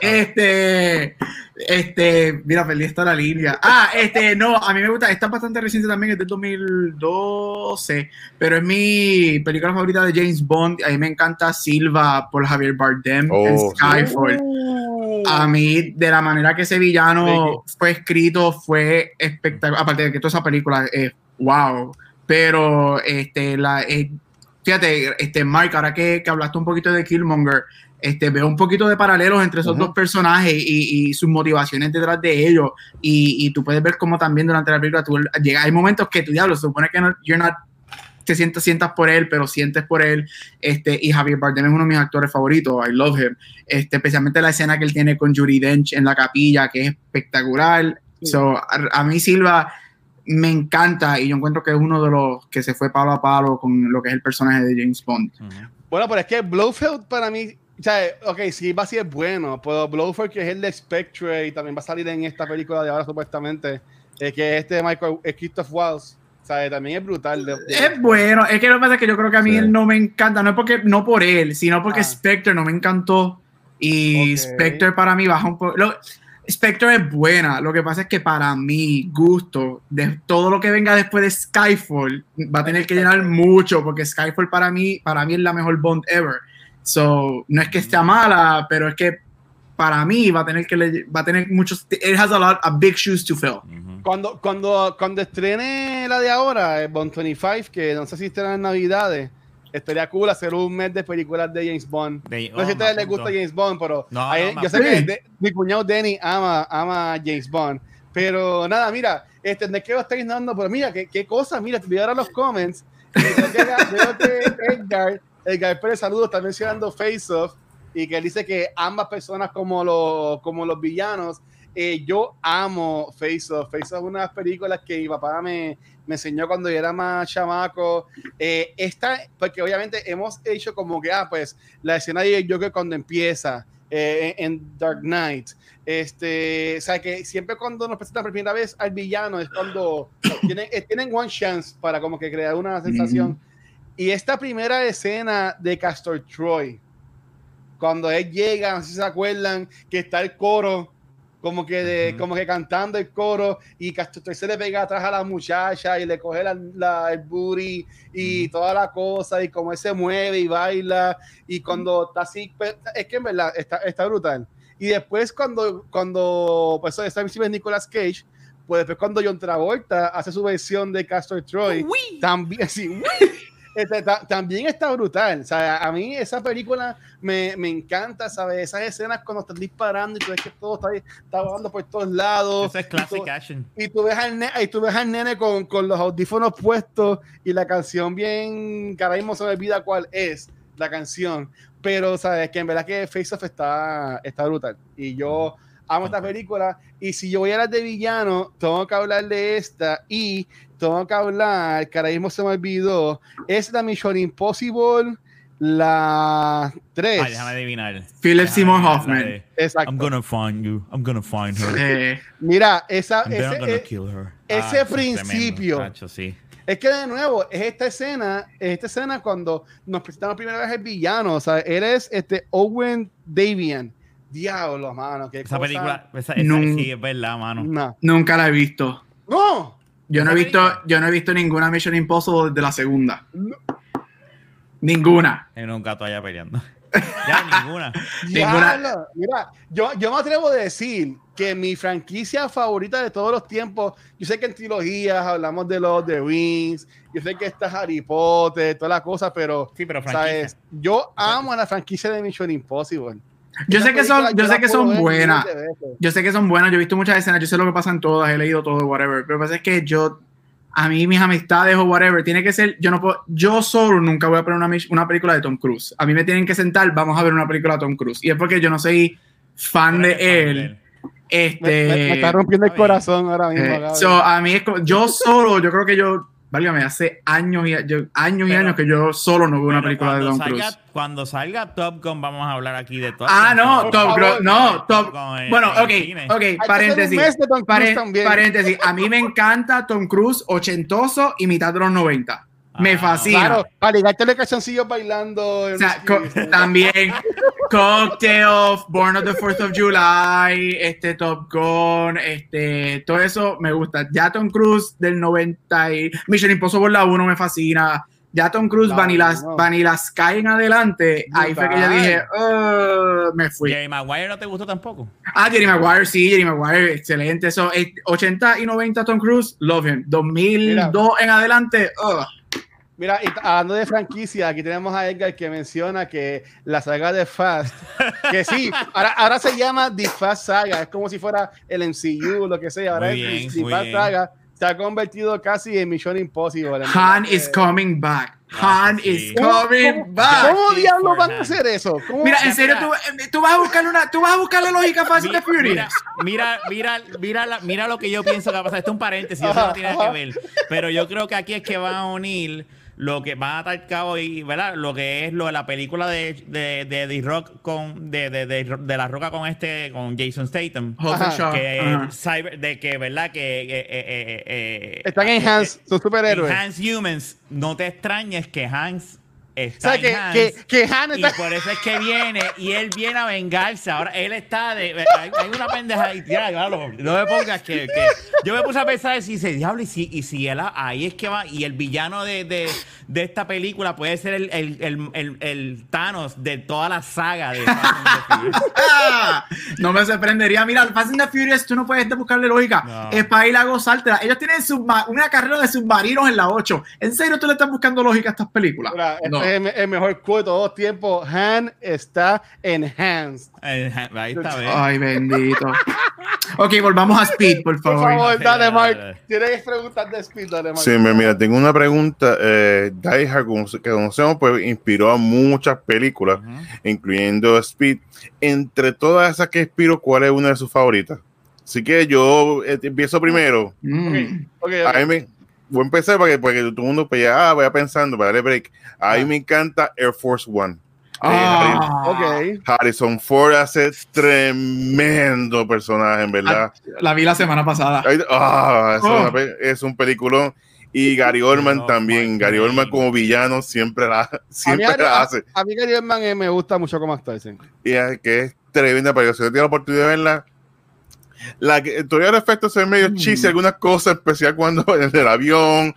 este, este, mira, perdí esta la línea. Ah, este, no, a mí me gusta, esta es bastante reciente también, es del 2012, pero es mi película favorita de James Bond. A mí me encanta Silva por Javier Bardem en Oh, sí. Skyfall. Uh, A mí, de la manera que ese villano fue escrito, fue espectacular. Aparte de que toda esa película es wow. Pero este, la, eh, fíjate, este, Mark, ahora que, que hablaste un poquito de Killmonger, este, veo un poquito de paralelos entre esos dos personajes y, y, sus motivaciones detrás de ellos. Y, y, tú puedes ver cómo también durante la película tú, llega, hay momentos que tu diablo, se supone que no, you're not, te sientas, sientas por él, pero sientes por él. Este, y Javier Bardem es uno de mis actores favoritos, I love him. Este, especialmente la escena que él tiene con Judy Dench en la capilla, que es espectacular. So, a, a mí Silva me encanta y yo encuentro que es uno de los que se fue palo a palo con lo que es el personaje de James Bond. Uh -huh. Bueno, pero es que Blofeld para mí o sea, ok, sí, va a ser bueno, pero Blowford, que es el de Spectre y también va a salir en esta película de ahora supuestamente, eh, que es este de Michael eh, Christoph Waltz, o sea, también es brutal. De. Es bueno, es que lo que pasa es que yo creo que a mí sí. él no me encanta, no es porque, no por él, sino porque ah. Spectre no me encantó y okay. Spectre para mí baja un poco. Spectre es buena, lo que pasa es que para mi gusto, de todo lo que venga después de Skyfall, va a tener que llenar mucho, porque Skyfall para mí, para mí es la mejor Bond ever. So, no es que esté mala, pero es que para mí va a tener que le, va a tener muchos it has a lot of big shoes to fill. Uh -huh. Cuando cuando cuando estrene la de ahora, Bond 25, que no sé si estrena en Navidades, estaría cool hacer un mes de películas de James Bond. De, no sé oh, si a ustedes les gusta James Bond, pero no, ahí, no, yo sé sí. que de, mi cuñado Danny ama ama James Bond. Pero nada, mira, este, es que lo estáis dando, pero mira, qué, qué cosa, mira, te voy a dar los comments. Veo que Edgar Edgar Pérez, saludos, está mencionando Face Off y que dice que ambas personas como los, como los villanos. Eh, yo amo Face Off. Face Off es una de las películas que mi papá me, me enseñó cuando yo era más chamaco. Eh, esta, porque obviamente hemos hecho como que, ah, pues la escena de Joker cuando empieza eh, en Dark Knight. Este, o sea, que siempre cuando nos presentan por primera vez al villano es cuando tienen, tienen one chance para como que crear una sensación. Y esta primera escena de Castor Troy, cuando él llega, no sé si se acuerdan, que está el coro, como que, de, uh -huh. como que cantando el coro, y Castor Troy se le pega atrás a la muchacha y le coge la, la, el booty y uh -huh. toda la cosa, y como él se mueve y baila, y cuando está así, pues, es que en verdad está, está brutal. Y después cuando, cuando pues esta es Nicolas Cage, pues después cuando John Travolta hace su versión de Castor Troy, ¡Uy! también así, este, también está brutal. O sea, a mí esa película me, me, encanta, ¿sabes? Esas escenas cuando están disparando y tú ves que todo está, está volando por todos lados. Eso es classic y tú, action. Y tú ves al, nene, y tú ves al nene con, con, los audífonos puestos y la canción bien, que ahora mismo se me olvida cuál es la canción. Pero, ¿sabes? Que en verdad que Face Off está, está brutal. Y yo amo esta película. Y si yo voy a hablar de villano, tengo que hablar de esta. Y tengo que hablar, que ahora mismo se me olvidó, es la Mission Impossible, la 3. Ay, déjame adivinar. Philip Seymour Hoffman. Exacto. I'm gonna find you. I'm gonna find her. Eh, mira, esa, ese, eh, ese ah, principio. Sí. Es que de nuevo, es esta escena, es esta escena cuando nos presentamos primera vez el villano, o sea, eres este Owen Davian. Diablo, mano, qué esa cosa. película, esa, esa Nun sí es verdad, mano. No. Nunca la he visto. No. Yo no he visto, yo no he visto ninguna Mission Impossible desde la segunda. No. Ninguna. En un gato allá peleando. ya, ninguna. ninguna. Mira, yo, yo me atrevo a decir que mi franquicia favorita de todos los tiempos, yo sé que en trilogías hablamos de los The Rings, yo sé que está Harry Potter, todas las cosas, pero, sí, pero ¿sabes? yo amo a la franquicia de Mission Impossible. Yo sé que son, yo sé que son buenas. Yo sé que son buenas. Yo he visto muchas escenas. Yo sé lo que pasa en todas. He leído todo, whatever. Pero lo que pasa es que yo, a mí, mis amistades o whatever, tiene que ser. Yo no puedo. Yo solo nunca voy a poner una, una película de Tom Cruise. A mí me tienen que sentar. Vamos a ver una película de Tom Cruise. Y es porque yo no soy fan de él. Este, me, me, está rompiendo el corazón ahora mismo. Eh, so, a mí es como, yo solo, yo creo que yo válgame, hace años y yo, años y años que yo solo no veo una película de Tom Cruise. Cuando salga Top Gun vamos a hablar aquí de Top Ah, no, Top Gun, no, Top Bueno, ok, ok, paréntesis. Paréntesis, a mí me encanta Tom Cruise ochentoso y mitad de los 90. Me fascina. Claro, para ligarte el calzoncillo bailando. O sea, también Cocktail, Born of the 4th of July, este Top Gun, este, todo eso me gusta. Ya Tom Cruise del 90 y Mission Impossible la 1 me fascina. Ya Tom Cruise, Vanilla, no. Vanilla Sky en adelante, Brutal. ahí fue que yo dije, oh, me fui. Jerry Maguire no te gustó tampoco. Ah, Jerry Maguire, sí, Jerry Maguire, excelente. Eso, 80 y 90 Tom Cruise, love him. 2002 Mira. en adelante, oh. Mira, y hablando de franquicia, aquí tenemos a Edgar que menciona que la saga de Fast, que sí, ahora, ahora se llama The Fast Saga, es como si fuera el MCU, lo que sea, ahora es The Fast Saga, se ha convertido casi en Mission Impossible. Han is coming back. Han is coming back. ¿Cómo diablos van a hacer eso? Mira, en serio, tú, tú, vas a buscarle una, tú vas a buscarle lógica fácil de Furious. Mira, mira, mira, mira, mira, lo que yo pienso que va a pasar. Esto es un paréntesis, eso no tiene que ver. Pero yo creo que aquí es que van a unir lo que va a atar cabo y, ¿verdad? Lo que es lo de la película de, de, de, The Rock con, de, de, de, La Roca con este, con Jason Statham. Que, cyber, de que, ¿verdad? Que eh, eh, eh, están en Hans, son superhéroes. Hans Humans. No te extrañes que Hans Está que, que, que Han está... Y por eso es que viene y él viene a vengarse. Ahora él está de. Hay, una pendeja ahí. no me pongas que, que, Yo me puse a pensar si se diablo y si, y si él ahí es que va. Y el villano de, de, de esta película puede ser el, el, el, el, Thanos de toda la saga de No me sorprendería. Mira, Fast and the Furious, tú no puedes buscarle lógica. Es para ir a gozártela. Ellos tienen una carrera de submarinos en la 8. ¿En serio tú le estás buscando lógica a estas películas? no es el mejor cuento de todos los tiempos. Han está enhanced. Ahí está, Ay, bendito. ok, volvamos a Speed, por favor. Por favor, dale, Mark. Tienes preguntas de Speed, dale, Mark. Sí, mira, tengo una pregunta. Eh, Die Hard, que conocemos, pues inspiró a muchas películas, incluyendo Speed. Entre todas esas que inspiró, ¿cuál es una de sus favoritas? Así que yo eh, empiezo primero. Mm. Okay, A mí me, voy a empezar para que, todo el mundo pues, ya, ah, vaya pensando, para darle break. A mí ah. me encanta Air Force One. Ah, okay. Harrison Ford hace tremendo personaje, en verdad. Ah, la vi la semana pasada. Ah, es, oh. es, un peliculón. Y Gary Oldman también. Gary Oldman como villano siempre la, siempre la hace. A, mí Gary Oldman eh, me gusta mucho como actor. Sí. Y es que es tremenda, pero si yo tengo la oportunidad de verla, la que todavía los efectos se ven medio mm. algunas cosas, especial cuando en el avión,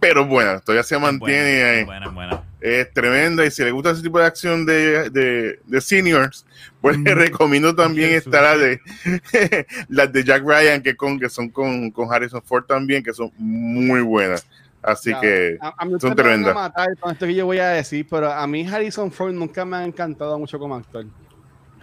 pero bueno, todavía se mantiene. Buena, buena, Es tremenda y si le gusta ese tipo de acción de, de, de seniors, pues le mm. recomiendo también esta la de las de Jack Ryan que con que son con, con Harrison Ford también, que son muy buenas. Así que son tremendas. con esto que yo voy a decir, pero a mí Harrison Ford nunca me ha encantado mucho como actor.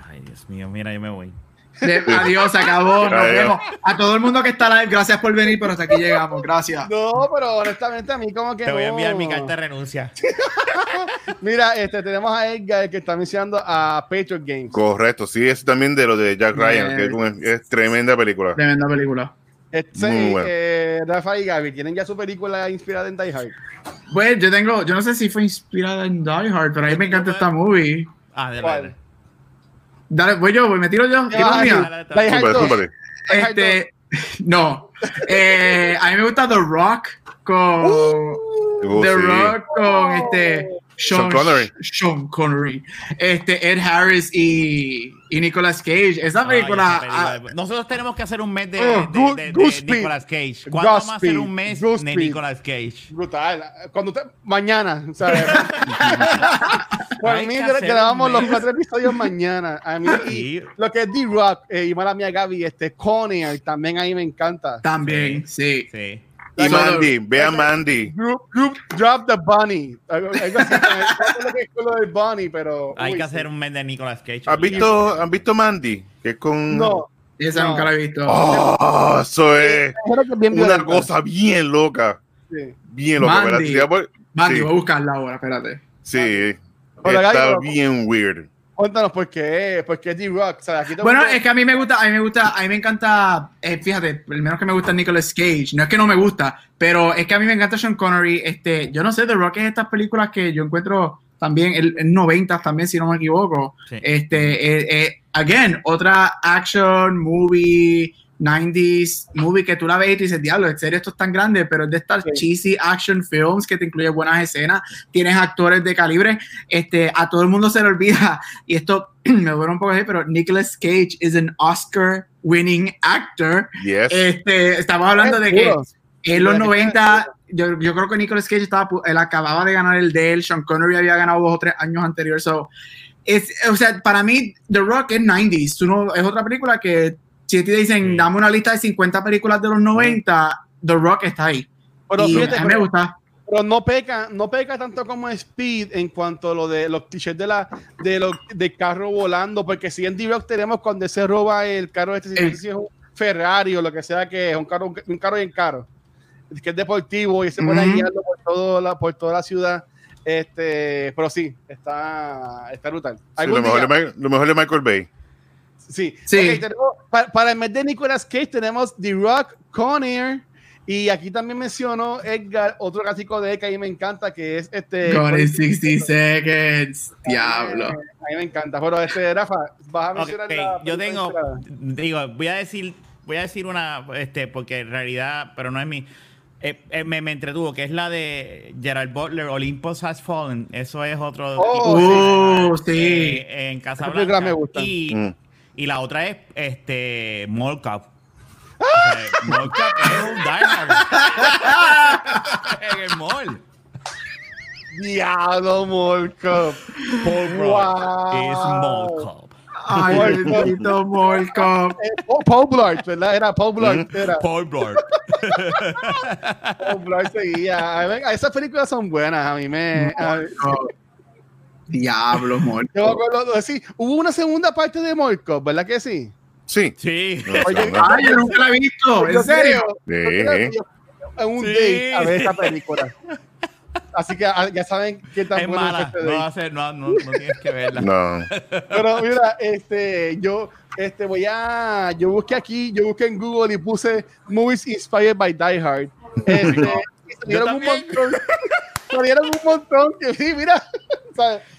Ay, Dios mío, mira, yo me voy adiós, acabó. Nos vemos. A todo el mundo que está live, gracias por venir, pero hasta aquí llegamos. Gracias. No, pero honestamente a mí como que. Te voy a enviar mi carta de renuncia. Mira, este, tenemos a Edgar que está mencionando a Patriot Games. Correcto, sí, es también de lo de Jack Ryan, que es, tremenda película. Tremenda película. Este, eh, Rafa y Gaby, ¿tienen ya su película inspirada en Die Hard? Pues yo tengo, yo no sé si fue inspirada en Die Hard, pero a mí me encanta esta movie. Ah, de verdad. Dale, voy yo, me tiro yo. Este, no. Eh, a mí me gusta The Rock con uh, The Rock con este Sean, Connery. Sean Connery. Este, Ed Harris y, y Nicolas Cage. Esa película. Ah, nosotros tenemos que hacer un mes de, oh, de, Nicolas Cage. ¿Cuándo vamos a hacer un mes de Nicolas Cage? Brutal. Cuando usted, mañana, ¿sabes? Por mí grabamos los cuatro episodios mañana. A mí, y lo que es D-Rock eh, y mala mía Gaby, este, Conner, también ahí me encanta. También, sí. sí. Y Mandy, ve a Mandy. Group, group, drop the bunny. Algo así, bunny, pero. Hay que hacer un mes de Nicolas Cage. ¿Has visto, ¿Han visto Mandy? Que es con. No. Esa nunca la he visto. Oh, eso es una cosa bien loca. Sí. Bien loca. Mandy, Mandy voy a buscarla ahora, espérate. Sí. Está bien weird. Cuéntanos por qué, por qué D-Rock. bueno, es que a mí me gusta, a mí me gusta, a mí me encanta, eh, fíjate, el menos que me gusta es Nicolas Cage. No es que no me gusta, pero es que a mí me encanta Sean Connery. Este, yo no sé, The Rock es estas películas que yo encuentro también en 90 también, si no me equivoco. Este, eh, eh, again, otra action movie 90s movie que tú la ves y dices, diablo, en serio esto es tan grande, pero es de estas cheesy action films que te incluye buenas escenas, tienes actores de calibre, este, a todo el mundo se le olvida, y esto me duele un poco así, pero Nicolas Cage es un Oscar winning actor. Este, estamos hablando de que en los 90, yo, yo, creo que Nicolas Cage estaba, él acababa de ganar el de él, Sean Connery había ganado dos o tres años anteriores, es, o sea, para mí, The Rock es 90s, tú no, es otra película que si te dicen, dame una lista de 50 películas de los 90, The Rock está ahí. Pero fíjate, a mí me gusta. pero no peca, no peca tanto como Speed en cuanto a lo de los t-shirts de la de los de carro volando, porque si en D-Rock tenemos cuando se roba el carro este, si es un Ferrari o lo que sea que es un carro, un carro bien caro, que es deportivo y se puede guiarlo por, todo la, por toda la ciudad. Este, pero sí, está, está brutal. lo, mejor de, lo, mejor de, Michael Bay. Sí, sí. tenemos, para, para, el mes de Nicolas Cage tenemos The Rock, Con Air, y aquí también mencionó Edgar, otro clásico de él que a mí me encanta, que es este. In 60 seconds, diablo. A mí me encanta. Pero este, Rafa, vas a mencionar okay, Yo tengo, digo, voy a decir, voy a decir una, este, porque en realidad, pero no es mi. Eh, eh, me, me, entretuvo, que es la de Gerald Butler, Olympus Has Fallen. Eso es otro. Oh, uh, sí. Eh, en Casablanca. Me gusta. Y, mm. Y la otra es este Mall Cup Mocap es un en el mall. Diablo, Blart wow. is Molcop. Ay, bendito Molcop. Paul Blart, ¿verdad? Era Paul Blart. Mm, era. Paul Blart. Paul Blart seguía. Esas películas son buenas. A mí me. Diablo, Molcop. Yo me acuerdo, sí, hubo una segunda parte de Molcop, ¿verdad que sí? Sí. Sí. Oye, ay, yo nunca la he visto. ¿En serio? Sí. En un date a ver esta película. Así que ah, ya saben qué tan es bueno mala. es este no, va a ser, no, no, no, tienes que verla. No. Pero mira, este, yo este, voy a. Yo busqué aquí, yo busqué en Google y puse Movies Inspired by Die Hard. Este, salieron un montón. salieron un montón que sí, mira.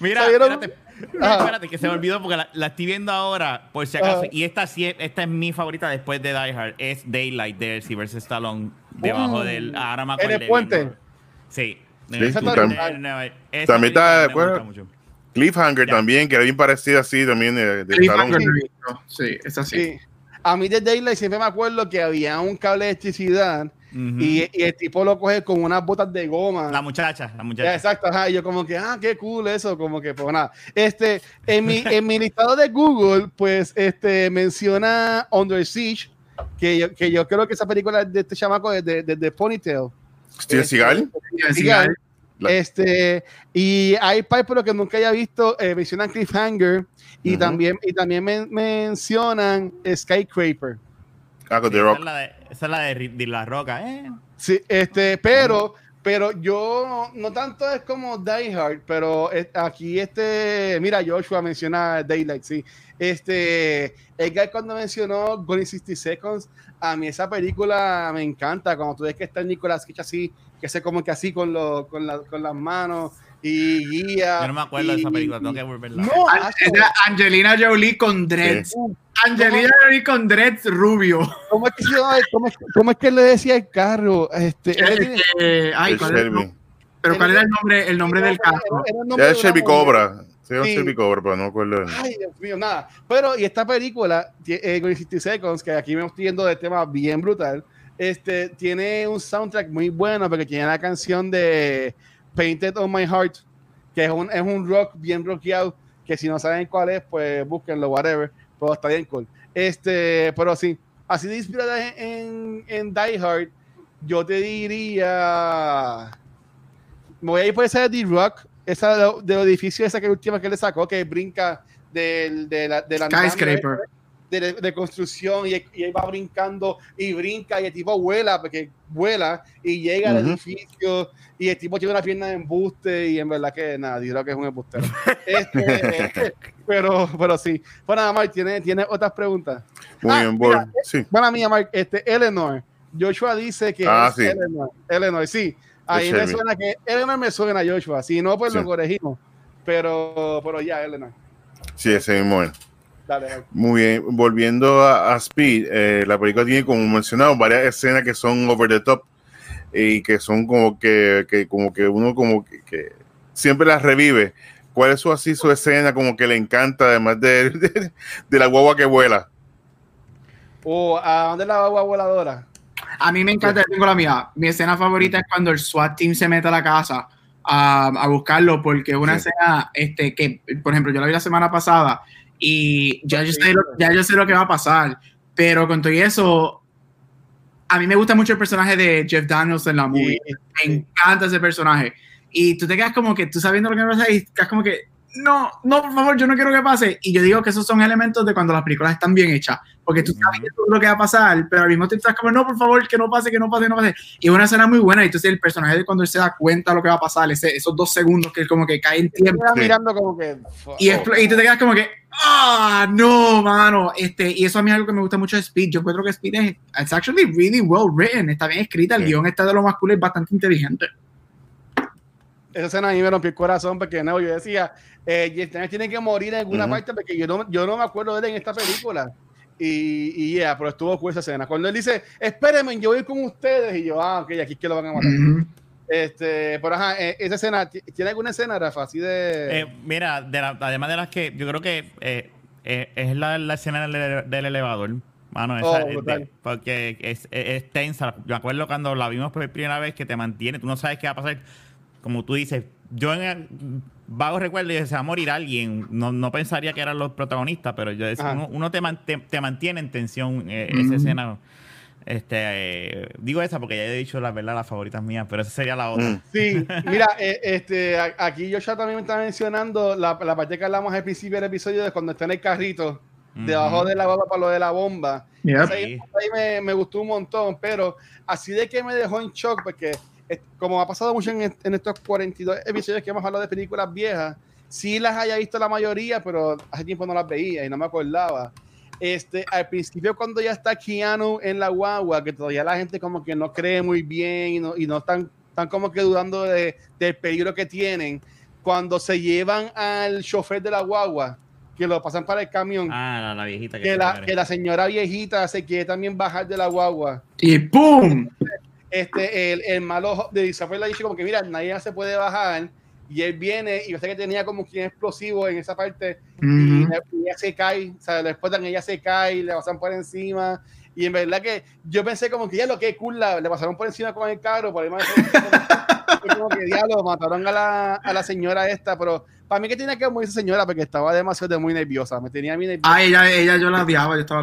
Mira, salieron, espérate Espérate, que se me olvidó porque la, estoy viendo ahora, por si acaso. Y esta, esta es mi favorita después de Die Hard. Es Daylight de Sylvester Stallone. Debajo uh, del. Ahora me ¿En el puente? Sí. sí también, también está de Cliffhanger también, que era bien parecida así también de, de Stallone. Sí, es así. Sí. A mí de Daylight siempre me acuerdo que había un cable de electricidad y, el tipo lo coge con unas botas de goma. La muchacha, la muchacha. Exacto, ajá. Y yo como que, ah, qué cool eso, como que, pues nada. Este, en mi, en mi listado de Google, pues, este, menciona Under Siege, que yo, que yo creo que esa película de este chamaco de, de, de, Ponytail. Steven Seagal. Steven Este, y hay Pipe, pero que nunca haya visto, eh, mencionan Cliffhanger y, también, y también mencionan Skycraper. Ah, con The Rock. Esa es la de, esa es la, de, la Roca, ¿eh? Sí, este, pero, pero yo no tanto es como Die Hard, pero aquí este, mira, Joshua menciona Daylight, sí. Este, Edgar cuando mencionó Gone 60 Seconds, a mí esa película me encanta, cuando tú ves que está Nicolas Cage así, que se como que así con, lo, con, la, con las manos y guía. Yo no me acuerdo de esa película, tengo que volverla. No, Angelina Jolie con dreads. Angelina Jolie con dreads rubio. ¿Cómo es que, cómo, cómo es que le decía el carro? Este, este ay, ¿cuál pero ¿cuál era el nombre, el nombre del carro? Era, era Chevy Cobra. Sí, sí. Chevy Cobra, pero no acuerdo. Ay, Dios mío, nada. Pero, y esta película, eh, 60 Seconds, que aquí me estoy yendo de tema bien brutal, este, tiene un soundtrack muy bueno porque tiene la canción de Painted on My Heart, que es un, es un rock bien rockeado, que si no saben cuál es, pues búsquenlo, whatever, pero está bien cool. Este, pero sí, así de inspirada en, en Die Hard, yo te diría, me voy a ir por esa de D-Rock, esa del edificio, esa que última que le sacó, que brinca del, de la, de la Skyscraper de, construcción y, y, va brincando y brinca y el tipo vuela, porque vuela y llega al edificio y el tipo tiene una pierna de embuste y en verdad que nada, digo que es un embustero. este, pero, pero sí. Bueno, nada, Mark, ¿tiene, ¿tiene otras preguntas? Muy ah, bien, bueno, sí. Bueno, mía, Mark, este, Eleanor. Joshua dice que ah, es sí. Eleanor. Eleanor, sí. Ahí me suena que Eleanor me suena a Joshua. Si no, pues lo corregimos. Pero, pero ya, Eleanor. Sí, ese mismo es. Muy bien, volviendo a, Speed, eh, la película tiene, como mencionado, varias escenas que son over the top y que son como que, que como que uno como que, siempre las revive. ¿Cuál es su así su escena como que le encanta, además de, de, la guagua que vuela? ¿O a dónde la guagua voladora? A mí me encanta, tengo la mía. Mi escena favorita es cuando el SWAT team se mete a la casa a, a buscarlo, porque es una escena este, que, por ejemplo, yo la vi la semana pasada y ya yo, sé lo, ya yo sé lo que va a pasar, pero con todo eso, a mí me gusta mucho el personaje de Jeff Daniels en la movie. Me encanta ese personaje. Y tú te quedas como que tú sabiendo lo que va a pasar y quedas como que no, no, por favor, yo no quiero que pase. Y yo digo que esos son elementos de cuando las películas están bien hechas, porque tú sabes lo que va a pasar, pero al mismo tiempo estás como, no, por favor, que no pase, que no pase, que no pase. Y es una escena muy buena, y entonces el personaje de cuando él se da cuenta de lo que va a pasar, esos dos segundos que como que cae en tiempo. mirando como que... Y, y tú te quedas como que, ah, no, mano. Este, y eso a mí es algo que me gusta mucho de Speed. Yo encuentro que Speed es it's actually really well written, está bien escrita, el guion está de lo más cool, es bastante inteligente esa escena a mí me rompió el corazón porque no, yo decía, eh, tiene que morir en alguna parte porque yo no, yo no me acuerdo de él en esta película. Y, y ya, pero estuvo con esa escena. Cuando él dice, espérenme, yo voy con ustedes, y yo, ah, ok, aquí es que lo van a matar. Este, pero ajá, eh, esa escena, ¿tiene alguna escena, Rafa? Así de. Eh, mira, además de las que yo creo que eh, es la, la, escena del, elevador. Mano, esa, oh, porque es, es, tensa. Yo me acuerdo cuando la vimos por primera vez que te mantiene, tú no sabes qué va a pasar como tú dices, yo en el vago recuerdo que se va a morir alguien. No, no pensaría que eran los protagonistas, pero yo, uno, te, te, mantiene en tensión eh, esa escena. Este, eh, digo esa porque ya he dicho la verdad, las favoritas mías, pero esa sería la otra. Mm. Sí, mira, eh, este, aquí yo ya también me estaba mencionando la, la, parte que hablamos al principio del episodio de cuando está en el carrito, debajo de la bomba para lo de la bomba. Ahí, me, me, gustó un montón, pero así de que me dejó en shock porque como ha pasado mucho en, estos 42 episodios que hemos hablado de películas viejas, sí las haya visto la mayoría, pero hace tiempo no las veía y no me acordaba. Este, al principio cuando ya está Keanu en la guagua, que todavía la gente como que no cree muy bien y no, y no están, están como que dudando de, del peligro que tienen, cuando se llevan al chofer de la guagua, que lo pasan para el camión. Ah, la, viejita. Que, la, que, la, señora viejita se quiere también bajar de la guagua. Y ¡pum! este, el, el malo de Isabel le dice como que mira, nadie se puede bajar y él viene y yo sé que tenía como un explosivo en esa parte y ella se cae, o sea, le explotan, ella se cae, le pasan por encima y en verdad que yo pensé como que ya lo que cool, le pasaron por encima con el carro, por ahí más como que diablo, mataron a la, a la señora esta, pero para mí que tiene que ver muy esa señora porque estaba demasiado muy nerviosa. Me tenía muy nerviosa. Ah, ella, ella yo la odiaba. Yo estaba,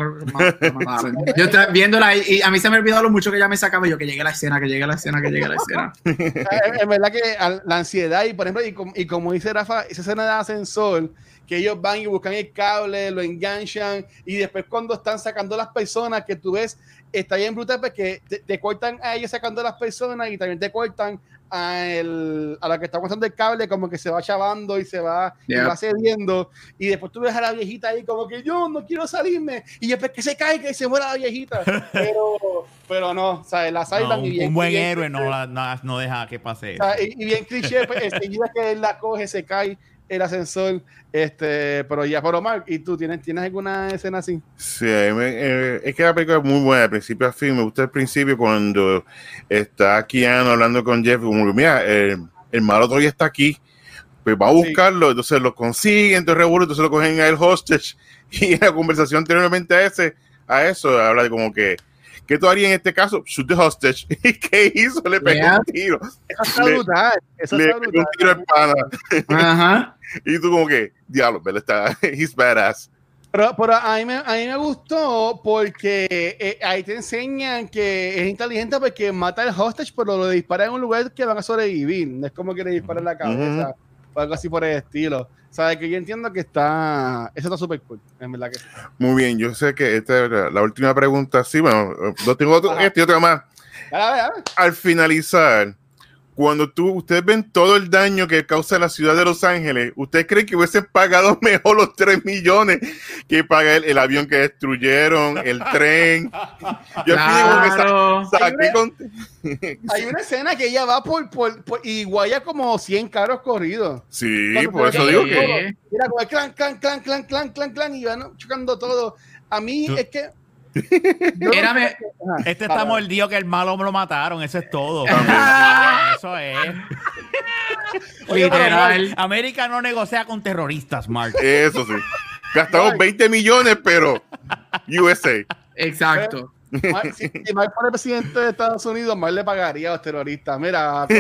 yo estaba viéndola y, a mí se me olvidó lo mucho que ella me sacaba. Yo que llegue a la escena, que llegue a la escena, que llegue a la escena. es verdad que la ansiedad y por ejemplo, y como, y como dice Rafa, esa escena de ascensor que ellos van y buscan el cable, lo enganchan y después cuando están sacando las personas que tú ves, está bien brutal porque te, te cortan a ellos sacando las personas y también te cortan a, el, a la que está pasando el cable, como que se va chavando y se va, va cediendo. Y después tú ves a la viejita ahí, como que yo no quiero salirme. Y después que se cae, que se muera la viejita. Pero, pero no, ¿sabes? La salvan y bien. Un buen héroe no, no, no, deja que pase. Y, bien cliché, pues, enseguida que él la coge, se cae el ascensor. Este, pero ya, pero Mark, ¿y tú tienes, tienes alguna escena así? Sí, eh, es que la película es muy buena, de principio a fin. Me gusta el principio cuando está Keanu hablando con Jeff, como mira, el, malo todavía está aquí, pues va a buscarlo, entonces lo consigue, entonces revuelve, entonces lo cogen a el hostage. Y en la conversación anteriormente a ese, a eso, habla de como que ¿Qué tú harías en este caso? Shoot the hostage. ¿Y qué hizo? Le pegó un tiro. Eso está brutal. Eso le pegó un tiro en pana. Ajá. Y tú como que, diablo, pero está, he's badass. Pero, pero a, mí me, a, mí me, gustó porque eh, ahí te enseñan que es inteligente porque mata al hostage, pero lo dispara en un lugar que van a sobrevivir. No es como que le dispara en la cabeza o algo así por el estilo. ¿Sabes? Que yo entiendo que está. Eso está súper cool. En verdad que. Muy bien, yo sé que esta es la última pregunta. Sí, bueno, no tengo otro, este y otro más. Al finalizar, cuando tú, ustedes ven todo el daño que causa la ciudad de Los Ángeles, ¿ustedes creen que hubiesen pagado mejor los 3 millones que paga el, avión que destruyeron, el tren? Yo claro. hay, una, hay, una, escena que ella va por, por, por y guaya como 100 carros corridos. Sí, por eso digo que... Mira, como el clan, clan, clan, clan, clan, clan, clan, y van chocando todo. A mí es que este está mordido que el malo me lo mataron, eso es todo. eso es. Literal. América no negocia con terroristas, Mark. Eso sí. Gastamos 20 millones, pero USA. Exacto. Si, si Mark fuera el presidente de Estados Unidos, Mark le pagaría a los terroristas. Mira,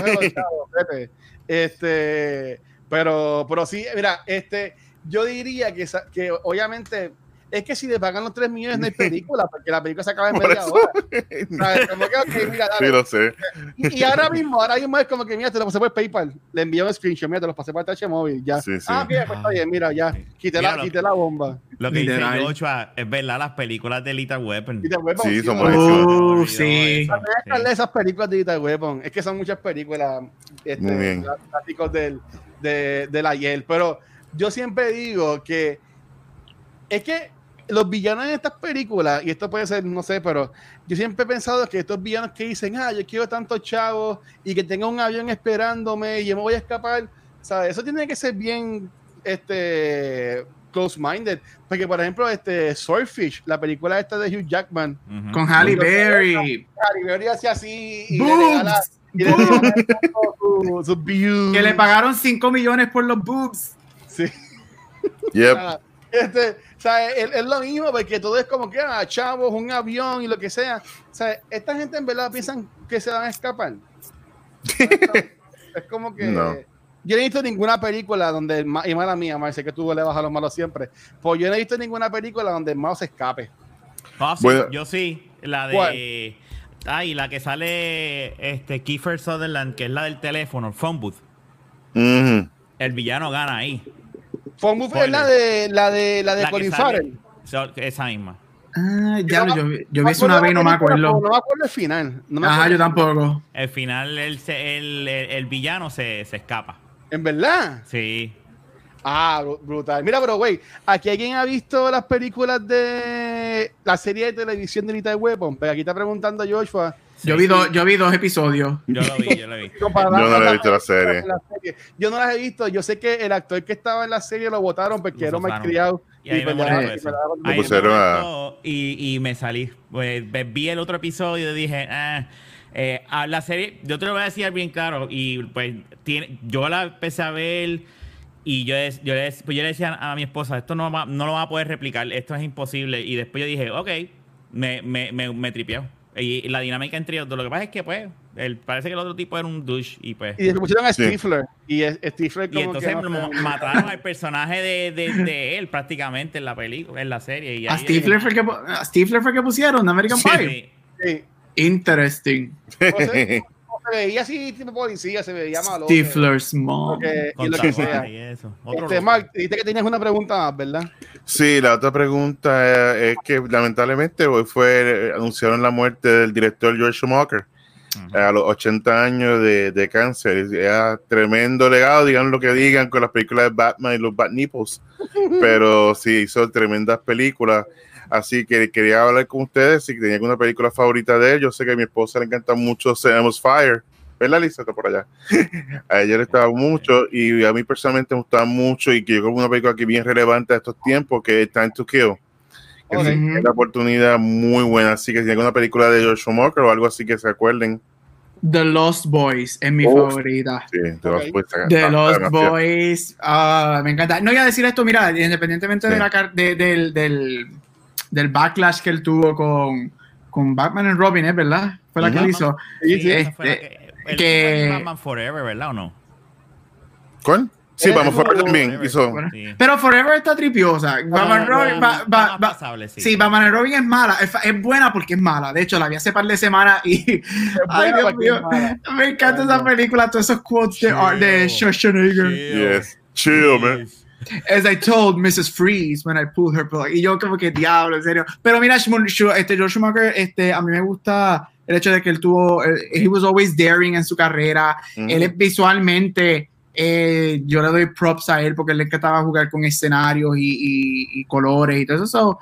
Este, pero, pero sí, mira, este, yo diría que, que obviamente es que si le pagan los 3 millones no hay película, porque la película se acaba en media hora. ¿Sabes? Como que, okay, mira, dale. Sí, lo sé. Y, y, ahora mismo, ahora mismo es como que, mira, te lo pasé por PayPal. Le envío un screenshot, mira, te lo pasé por TH móvil, ya. Sí, sí. Ah, bien, pues está bien, mira, ya. Quité, la, quité la bomba. Lo que dice. Joshua es verdad, las películas de Little Weapon. Sí, son buenísimas. Uh, sí. También esas películas de Little Weapon. Es que son muchas películas este, Muy bien. clásicos del, de, del ayer. Pero yo siempre digo que es que los villanos en estas películas, y esto puede ser, no sé, pero yo siempre he pensado que estos villanos que dicen, ah, yo quiero tantos chavos y que tenga un avión esperándome y yo me voy a escapar, ¿sabes? Eso tiene que ser bien, este, close-minded. Porque, por ejemplo, este, Swordfish, la película esta de Hugh Jackman, Ujú. Con Halle Berry. Harry Berry hacía así y le Boobs. regala, y le regala sus su views. Que le pagaron 5 millones por los boobs. Sí. Yep. Este, o sea, es, es lo mismo, porque todo es como que, ah, chavos, un avión y lo que sea. O sea, esta gente en verdad piensan que se van a escapar. es como que. No. Yo no he visto ninguna película donde, el ma- y mala mía, Mar, sé que tú le vas a los malos siempre, pues yo no he visto ninguna película donde el malo se escape. Ah, sí, Bueno. yo sí, la de. ¿Cuál? Ay, la que sale este Kiefer Sutherland, que es la del teléfono, Phone Booth. El villano gana ahí. Phone Booth es la de la de la de La Colin Farrell. esa misma. Ah, ya, no- yo, yo vi eso una vez y no me acuerdo. No me acuerdo el final. No me Ajá, yo tampoco. El final, el, el, el- el villano se, se escapa. ¿En verdad? Sí. Ah, bru- brutal. Mira, pero güey, ¿aquí alguien ha visto las películas de la serie de televisión de Little Weapon? Pero aquí está preguntando Joshua. Yo, vi sí. dos, yo vi dos episodios. Yo lo vi, yo lo vi. Yo no la he las visto la serie. la. Yo no las he visto. Yo sé que el actor que estaba en la serie lo votaron porque Lo era malcriado. Y ahí me pues, me me pusieron a- y, y me salí. Pues, vi el otro episodio y dije, ah, eh, a la serie, yo te lo voy a decir bien claro. Y pues tiene, yo la empecé a ver y yo, yo, le, pues, yo le decía a mi esposa, esto no, va- no lo va a poder replicar, esto es imposible. Y después yo dije, ok, me, me, me, me tripeó. Y, y la dinámica entre ellos, dos, lo que pasa es que pues, el, parece que el otro tipo era un douche y pues... Y después pusieron a Sí. Stifler. Y Stifler Y como entonces que no mo- sé. mataron al personaje de, de, de él prácticamente en la película, en la serie. Y A Stifler fue el que, a Stifler fue el que pusieron, American Sí, Pie. sí. Sí. Interesting. se veía así tipo policía, se veía malo. Stifler's mom. Porque- y lo que sea. y eso. Otro Este. Mark, dijiste que tenías una pregunta más, ¿verdad? Sí, la otra pregunta es que lamentablemente hoy fue anunciaron la muerte del director George Schumacher a los 80 años de, de cáncer. Era tremendo legado, digan lo que digan con las películas de Batman y los Bat Nipples, pero sí hizo tremendas películas. Así que quería hablar con ustedes si tenían alguna película favorita de él. Yo sé que a mi esposa le encanta mucho Samus Fire. ¿Verdad, Lisa? Está por allá. A ella le estaba mucho y a mí personalmente me gustaba mucho y que yo creo que una película que bien relevante a estos tiempos que es Time to Kill. Que Ok. sí, es una oportunidad muy buena. Así que si hay alguna película de George Schumacher o algo así que se acuerden, The Lost Boys es mi favorita. sí, Ok. pues, a- The Lost. Boys, ah, me encanta. No iba a decir esto, mira, independientemente de la del, del, del backlash que él tuvo con, con Batman and Robin, ¿es verdad? Fue la que él hizo. Sí, Sí, esa fue la este, que, el- que- Batman Forever, ¿verdad o no? ¿Cuál? Sí, Eh, vamos uh, también. Forever. Hizo, Bueno, Sí. Pero Forever está tripiosa. Batman Robin, no, ba- no, ba- más ba- pasable, sí. sí, Batman and Robin es mala. Es, buena porque es mala. De hecho, la vi hace par de semanas y. Ay, Dios mío. Me encanta esa película, todos esos quotes de, Chill. de Schwarzenegger. yes. Chill, man. As I told Mrs. Freeze when I pulled her plug. Y yo como que diablo, en serio. Pero mira, este George Schumacher, este, a mí me gusta el hecho de que él tuvo, eh, he was always daring en su carrera. Ujú. Él es visualmente, eh, yo le doy props a él porque él le encantaba jugar con escenarios y, y- y colores y todo eso. So,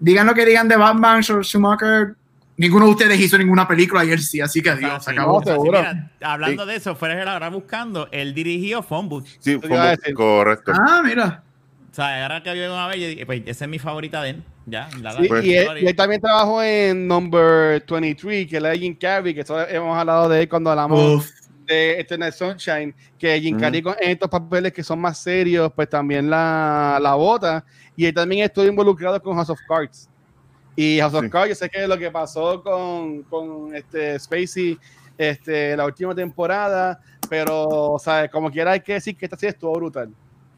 digan lo que digan de Batman, George Schumacher. Ninguno de ustedes hizo ninguna película y él sí, así que adiós, se Sí, acabó. No, mira, hablando de eso, fuera de la hora buscando, él dirigió Booth. Sí, decir. correcto. Ah, mira. O sea, ahora que yo una vez, yo dije, pues esa es mi favorita de él. Ya, la Sí, y, él, y él también trabajó en Number 23, que es la de Jim Carrey, que eso hemos hablado de él cuando hablamos Uf. de Eternal Sunshine, que Jim Ujú. Carrey con en estos papeles que son más serios, pues también la, la bota. Y él también estuvo involucrado con House of Cards. Y House of Sí. Cards, yo sé que lo que pasó con, con este Spacey este, la última temporada, pero, ¿sabes? Como quiera hay que decir que esta serie estuvo brutal.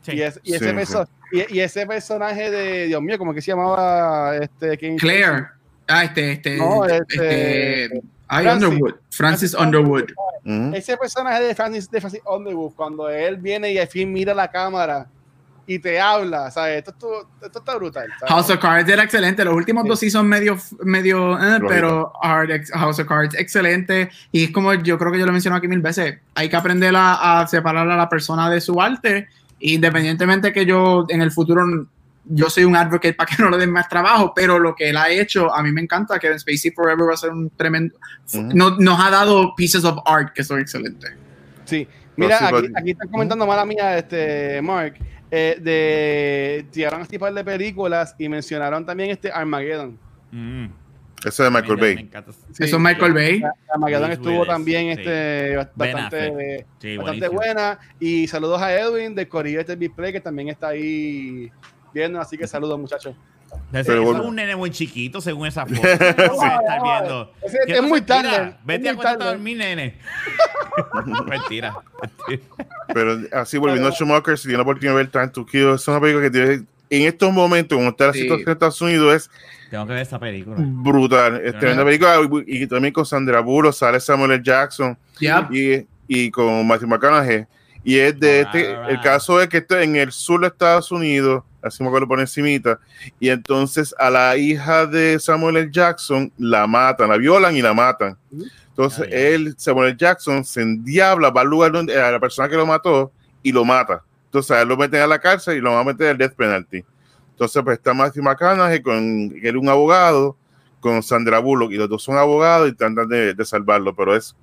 Sí. Y, es- y ese Sí, perso- y, y, ese personaje de, Dios mío, ¿cómo que se llamaba? Este, Claire. Ah, este, este. No, este. este Underwood. Francis Underwood. Ese personaje de Francis, de Francis Underwood, cuando él viene y al fin mira la cámara y te habla, ¿sabes? Esto, esto, está brutal. House of Cards era excelente. Los últimos dos sí son medio, medio eh, pero House of Cards excelente. Y es como yo creo que yo lo menciono aquí mil veces. Hay que aprender a, separar a la persona de su arte. Independientemente que yo en el futuro yo soy un advocate para que no le den más trabajo, pero lo que él ha hecho, a mí me encanta. que Spacey Forever va a ser un tremendo. nos ha dado pieces of art que son excelentes. Sí, mira, aquí, aquí, están comentando, mala mía, este, Mark, eh, de tiraron este par de películas y mencionaron también este Armageddon. Mm. Eso de Michael Bay. Eso es Michael Bay. Armageddon estuvo también este, bastante, bastante buena. Y saludos a Edwin de Corillo este Play que también está ahí viendo. Así que saludos, muchachos. Es un nene muy chiquito, según esa foto. estar viendo. Es, muy tarde. Vete a acostar a dormir, nene. mentira. Pero así volviendo a Schumacher, si tiene la oportunidad de ver Time to Kill, es una película que tiene, en estos momentos, como está la situación en Estados Unidos, es tengo que ver esa película. Brutal. Es tremenda película. Y también con Sandra Bullock, sale Samuel L. Jackson y, y, con Matthew McConaughey. Y es de este, el caso es que está en el sur de Estados Unidos, así me acuerdo por encimita, y entonces a la hija de Samuel L. Jackson la matan, la violan y la matan. Entonces él, Samuel L. Jackson, se endiabla, va al lugar donde a la persona que lo mató y lo mata. Entonces a él lo meten a la cárcel y lo van a meter al death penalty. Entonces pues está Matthew McConaughey, con, que era un abogado, con Sandra Bullock, y los dos son abogados y tratan de, de salvarlo, pero es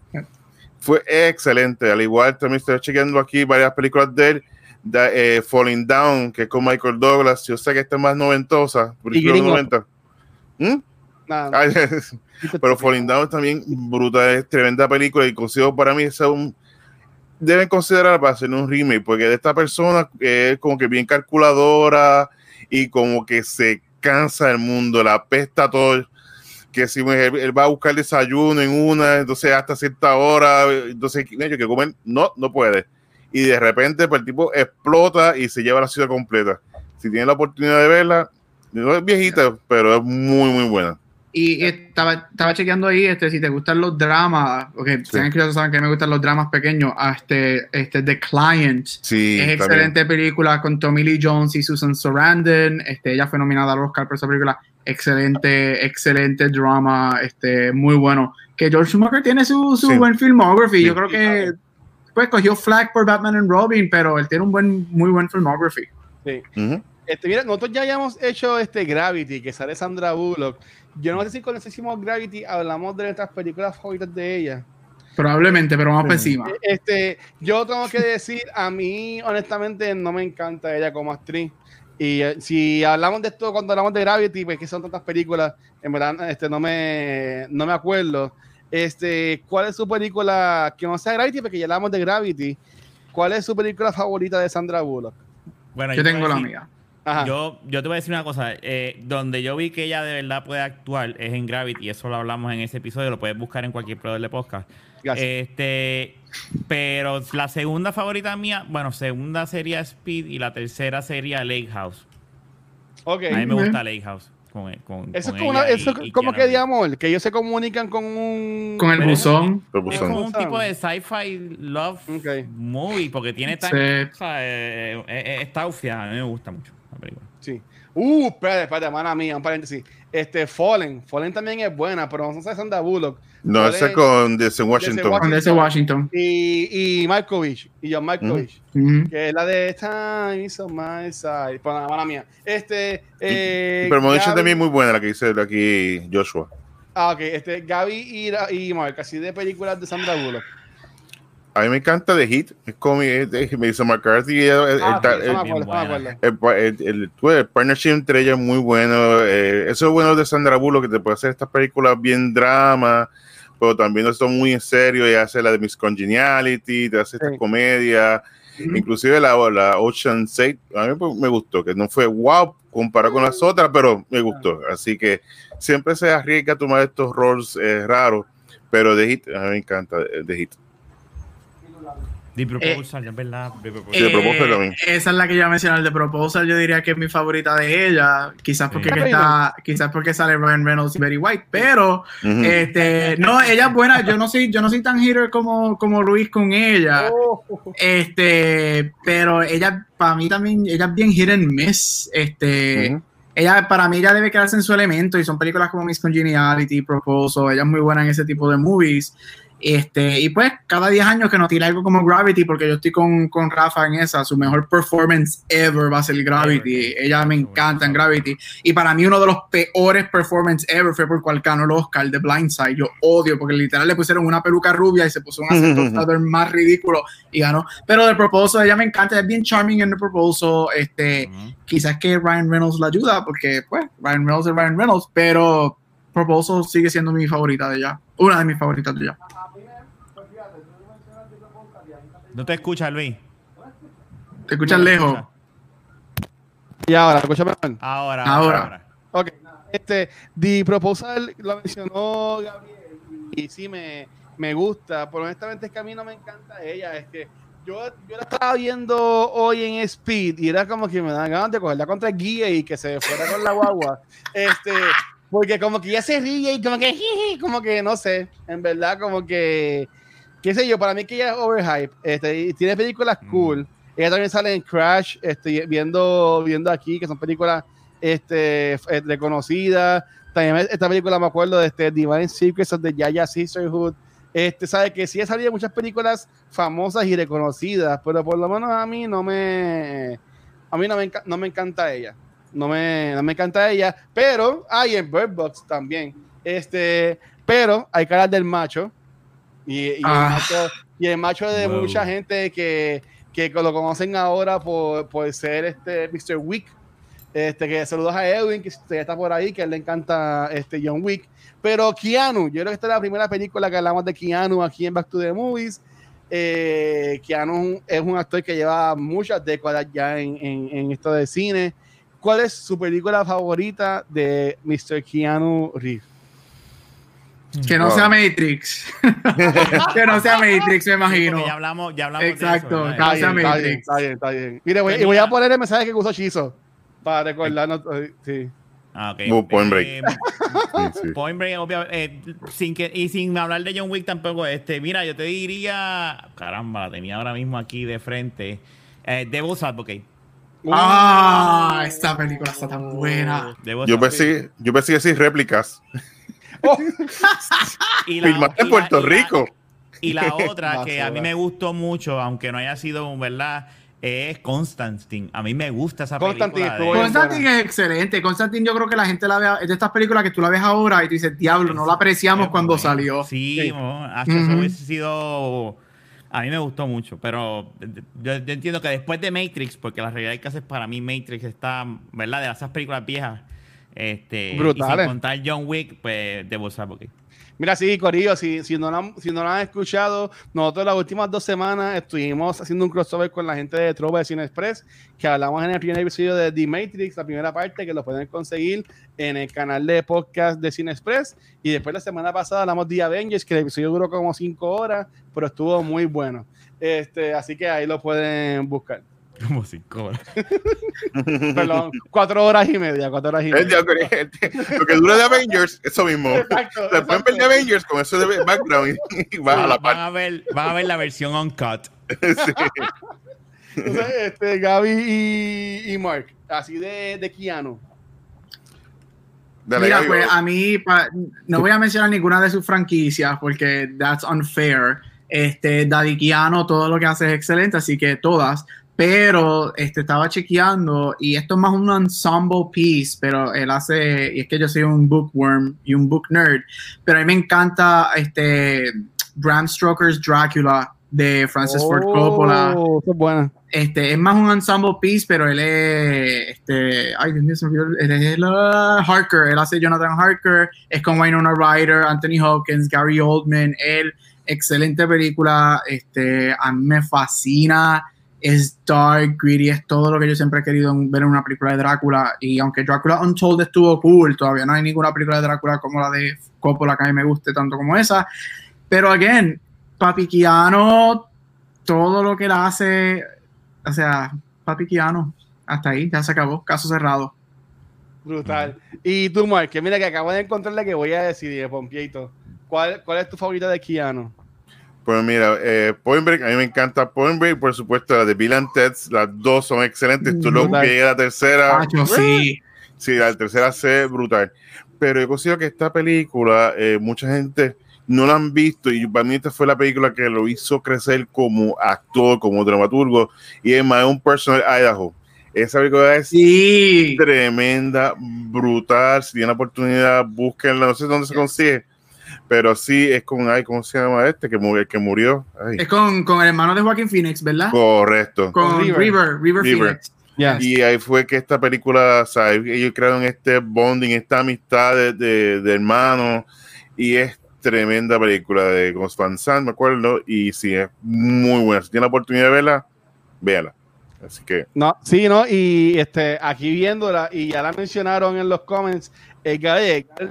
fue excelente. Al igual, también estoy chequeando aquí varias películas de él. Eh, Falling Down, que es con Michael Douglas. Yo sé que esta es más noventosa. ¿Mm? Pero Falling Down también brutal, es tremenda película y consigo para mí es un deben considerar para hacer un remake porque de esta persona es como que bien calculadora y como que se cansa del mundo, la apesta todo que si él, va a buscar desayuno en una, entonces hasta cierta hora, entonces que comer, no, no puede. Y de repente pues, el tipo explota y se lleva la ciudad completa. Si tiene la oportunidad de verla, no es viejita, pero es muy, muy buena. Y estaba, estaba chequeando ahí, este, si te gustan los dramas, porque sí. saben que saben que me gustan los dramas pequeños, a este, este The Client. Sí, es excelente película con Tommy Lee Jones y Susan Sarandon. Este, ella fue nominada al Oscar por esa película excelente, excelente drama, este, muy bueno. Que George Schumacher tiene su, su buen filmography. Yo creo que pues cogió flag por Batman and Robin, pero él tiene un buen, muy buen filmography. Sí. este, mira, nosotros ya habíamos hecho este Gravity, que sale Sandra Bullock. Yo no sé si cuando hicimos Gravity hablamos de nuestras películas favoritas de ella. Probablemente, pero vamos por encima. Este, yo tengo que decir, a mí honestamente no me encanta ella como actriz. Y eh, si hablamos de esto cuando hablamos de Gravity, pues que son tantas películas, en verdad este, no, me, no me acuerdo. Este, ¿Cuál es su película que no sea Gravity? Porque ya hablamos de Gravity. ¿Cuál es su película favorita de Sandra Bullock? Bueno, yo, tengo la mía. Yo, yo te voy a decir una cosa. Eh, donde yo vi que ella de verdad puede actuar es en Gravity. Y eso lo hablamos en ese episodio. Lo puedes buscar en cualquier proveedor de podcast. Este, pero la segunda favorita mía, bueno, segunda sería Speed y la tercera sería Lake House. Okay. A mí me gusta Lake House. Con, eso es como, eso como que digamos que ellos se comunican con un con el buzón. Es como un tipo de sci-fi love movie porque tiene tan o sea, eh, eh, eh, a mí me gusta mucho la película. Sí. Uh espérate espérate mala mía un paréntesis. Este Fallen. Fallen también es buena pero no sé si de Bullock no, ese con DC Washington. Washington. Washington. Y, y Malkovich, y John Malkovich, que es la de Time is on my side. Nada, mala mía. Este. Eh, pero Gaby, también es muy buena la que dice aquí Joshua. Ah, ok. Este, Gaby y, y Mark, así de películas de Sandra Bullock. A mí me encanta The Hit, es como me dice McCarthy. El, el, partnership entre ellas es muy bueno. Eh, eso es bueno de Sandra Bullock, que te puede hacer estas películas bien drama, pero también esto muy en serio y hace la de Miss Congeniality, te hace esta comedia, inclusive la, la Ocean 6, a mí pues, me gustó, que no fue wow comparado con las otras, pero me gustó. Así que siempre se arriesga a tomar estos roles eh, raros, pero The Hit, a mí me encanta The Hit. The Proposal, es verdad. The Proposal. esa es la que yo mencioné, el de Proposal, yo diría que es mi favorita de ella. Quizás porque, está, quizás porque sale Ryan Reynolds y Betty White, pero este, no, ella es buena. Yo no soy, yo no soy tan hitter como, como Luis con ella. Oh. Este, pero ella, para mí también, ella es bien hit and miss. Este, ella, para mí, ya debe quedarse en su elemento y son películas como Miss Congeniality, Proposal. Ella es muy buena en ese tipo de movies. Este, y pues cada 10 años que nos tira algo como Gravity, porque yo estoy con, con, Rafa en esa, su mejor performance ever va a ser Gravity. Ella me encanta en Gravity. Y para mí uno de los peores performances ever fue por cual ganó el Oscar de Blindside. Yo odio, porque literal le pusieron una peluca rubia y se puso un acento más ridículo y ganó. Pero The Proposal, ella me encanta, es bien charming en The Proposal. Este, Quizás que Ryan Reynolds la ayuda, porque pues Ryan Reynolds es Ryan Reynolds, pero Proposal sigue siendo mi favorita de ella. Una de mis favoritas de ella. No te escuchas, Luis. Te escuchas lejos. Y ahora, escúchame. Ahora, ahora. ahora. Ok. Este, The Proposal lo mencionó Gabriel y sí me, me gusta. Pero honestamente es que a mí no me encanta ella. Es que yo, yo la estaba viendo hoy en Speed y era como que me dan ganas de cogerla contra el guía y que se fuera con la guagua. Este, porque como que ya se ríe y como que, como que no sé, en verdad como que qué sé yo, para mí que ella es overhype. Este, tiene películas mm. cool. Ella también sale en Crash, este, viendo, viendo aquí, que son películas este, eh, reconocidas. También esta película me acuerdo de este, Divine Secrets the Yaya Sisterhood. Este, sabe que sí ha salido muchas películas famosas y reconocidas, pero por lo menos a mí no me a mí no me, no me encanta ella. No me, no me encanta ella, pero hay en Bird Box también. Este, pero hay caras del macho y, y, ah. el, macho, de mucha gente que, que, lo conocen ahora por, por ser este Mr. Wick. Este, que saludos a Edwin, que está por ahí, que él le encanta este John Wick. Pero Keanu, yo creo que esta es la primera película que hablamos de Keanu aquí en Back to the Movies. Eh, Keanu es un actor que lleva muchas décadas ya en, en, en, esto de cine. ¿Cuál es su película favorita de Mr. Keanu Reeves? Que no sea Matrix. que no sea Matrix, me imagino. ya hablamos, ya hablamos Exacto, de eso, que no sea Matrix. Está bien, está bien. Mire, voy, y voy a poner el mensaje que usó Chizo para recordarnos. Sí. Ah, okay. point Break. Eh, point Break, obviamente. Eh, sin que, y sin hablar de John Wick tampoco. Este, mira, yo te diría. Caramba, la tenía ahora mismo aquí de frente. Eh, Devil's Advocate. Ah, esta película está tan buena. Yo pensé, yo pensé que sí, réplicas. Y Filmaste en Puerto Rico. y la otra que a mí me gustó mucho, aunque no haya sido, ¿verdad? Es Constantine. A mí me gusta esa película. Constantine es excelente. Constantine yo creo que la gente la ve, es de estas películas que tú la ves ahora y tú dices, diablo, no la apreciamos cuando salió. Sí, sí. eso hubiese sido... A mí me gustó mucho, pero yo, entiendo que después de Matrix, porque la realidad que hacer para mí Matrix está, ¿verdad? De esas películas viejas, este, Brutal. Y sin contar John Wick, pues de porque Mira, sí, Corillo, si, si, no lo, si no lo han escuchado, nosotros las últimas dos semanas estuvimos haciendo un crossover con la gente de Trova de Cine Express, que hablamos en el primer episodio de The Matrix, la primera parte, que lo pueden conseguir en el canal de podcast de Cine Express. Y después la semana pasada hablamos de Avengers, que el episodio duró como cinco horas, pero estuvo muy bueno. Este, así que ahí lo pueden buscar. Como cinco horas. Perdón, cuatro horas y media, cuatro horas y media. Lo que dura de Avengers, eso mismo. Exacto, Después ver de Avengers con eso de background y, va a la van a ver, van a ver la versión uncut. sí. Entonces, este, Gaby y, y Mark, así de, de Keanu. Mira, pues a mí no voy a mencionar ninguna de sus franquicias porque that's unfair. Este, Daddy Keanu, todo lo que hace es excelente, así que todas pero este, estaba chequeando y esto es más un ensemble piece, pero él hace, y es que yo soy un bookworm y un book nerd, pero a mí me encanta este Bram Stoker's Dracula de Francis Ford oh, Coppola. Es buena. Este, es más un ensemble piece, pero él es, este, ay Dios mío, se me él es el, uh, Harker, él hace Jonathan Harker, es con Winona Ryder, Anthony Hopkins, Gary Oldman, él, excelente película, este, a mí me fascina es dark, gritty, es todo lo que yo siempre he querido ver en una película de Drácula. Y aunque Drácula Untold estuvo cool, todavía no hay ninguna película de Drácula como la de Coppola que a mí me guste tanto como esa. Pero, again, Papi Keanu todo lo que él hace, o sea, papi Keanu, hasta ahí, ya se acabó, caso cerrado. Brutal. Y tú, Mark, que mira que acabo de encontrar la que voy a decidir, Pompieito. ¿Cuál, ¿Cuál es tu favorita de Keanu? Pues mira, eh, Point Break, a mí me encanta Point Break, por supuesto, la de Bill and Ted, las dos son excelentes. Tú lo que la tercera. Macho, sí. Sí, la tercera se brutal. Pero yo considero que esta película, eh, mucha gente no la han visto y para mí esta fue la película que lo hizo crecer como actor, como dramaturgo y es más un personal Idaho. Esa película es Sí. tremenda, brutal. Si tienen oportunidad, búsquenla. No sé dónde se consigue, pero sí es con, ay, ¿cómo se llama este? Que murió. Que murió. Ay, Es con, con el hermano de Joaquín Phoenix, ¿verdad? correcto. Con Con River, River. River, River. Phoenix. Y ahí fue que esta película, ¿sabes? ellos crearon este bonding, esta amistad de, de, de hermanos. Y es tremenda película de Ghost Van Sant, me acuerdo. Y sí, es muy buena. Si tienen la oportunidad de verla, véala. Así que, No, sí, ¿no? Y este, aquí viéndola, y ya la mencionaron en los comments, el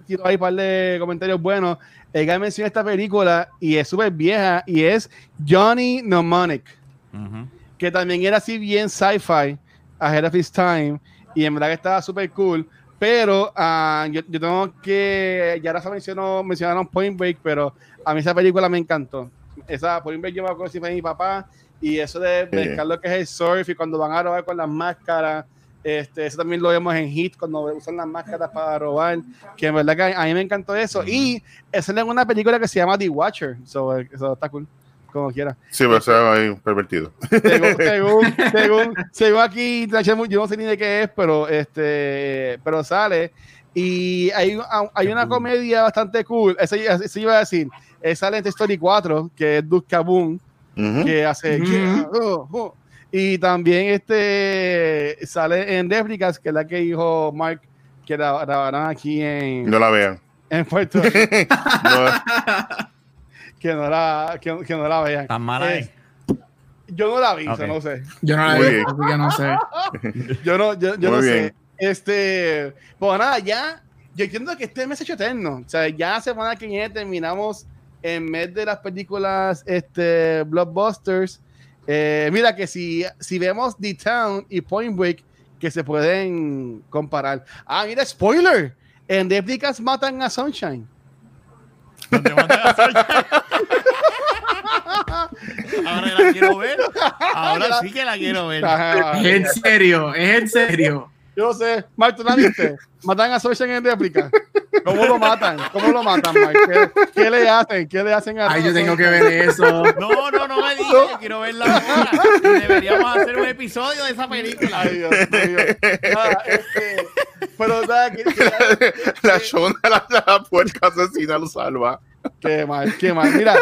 tiró ahí un par de comentarios buenos. El Gabe menciona esta película y es súper vieja y es Johnny Mnemonic, Ujú. que también era así bien sci-fi, ahead of his time, y en verdad que estaba súper cool. Pero ah, yo, yo tengo que, ya ahora se mencionó, mencionaron Point Break, pero a mí esa película me encantó. Esa Point Break yo me acuerdo si fue mi papá, y eso de Sí. mezclar lo que es el surf y cuando van a robar con las máscaras, este, eso también lo vemos en Hit cuando usan las máscaras para robar, que en verdad que a, mí me encantó eso. Y esa es una película que se llama The Watcher, so, eso está cool, como quiera. sí, pero se va ahí un pervertido. Según, según, según, según aquí, yo no sé ni de qué es, pero este, pero sale. Y hay, hay una comedia bastante cool. Eso, eso iba a decir. Eh, sale en Story 4, que es Duke Kaboom, Ujú. que hace. Ujú. "Yeah, oh, oh". Y también este sale en Réplicas, que es la que dijo Mark, que la grabarán aquí en, No la vean. en Puerto Rico. No, que, no la, que, que no la vean. Tan mala Eh, es. Yo no la vi, Ok. so no sé. Yo no la vi, así que no sé. Yo no, yo, no bien. sé. Este, pues nada, ya, yo entiendo que este mes es hecho eterno. O sea, ya semana que viene terminamos en mes de las películas este, blockbusters. Eh, mira que si, si vemos The Town y Point Break, que se pueden comparar. Ah, mira, spoiler. En réplicas matan a Sunshine. ¿Dónde matan a Sunshine? Ahora la quiero ver. Ahora sí que la quiero ver. Ajá. En serio, es en serio. Yo no sé. Mark, ¿tú la viste? Matan a Sunshine en réplica. ¿Cómo lo matan? ¿Cómo lo matan, Mark? ¿Qué, qué le hacen? ¿Qué le hacen a Ay, yo tengo que ver eso. No, no, no me digas, yo quiero verla ahora. Deberíamos hacer un episodio de esa película. Ay, Dios mío. Nada, este, pero nada, que, que- la Shona, la, la puerca asesina lo salva. Qué mal, qué mal. Mira,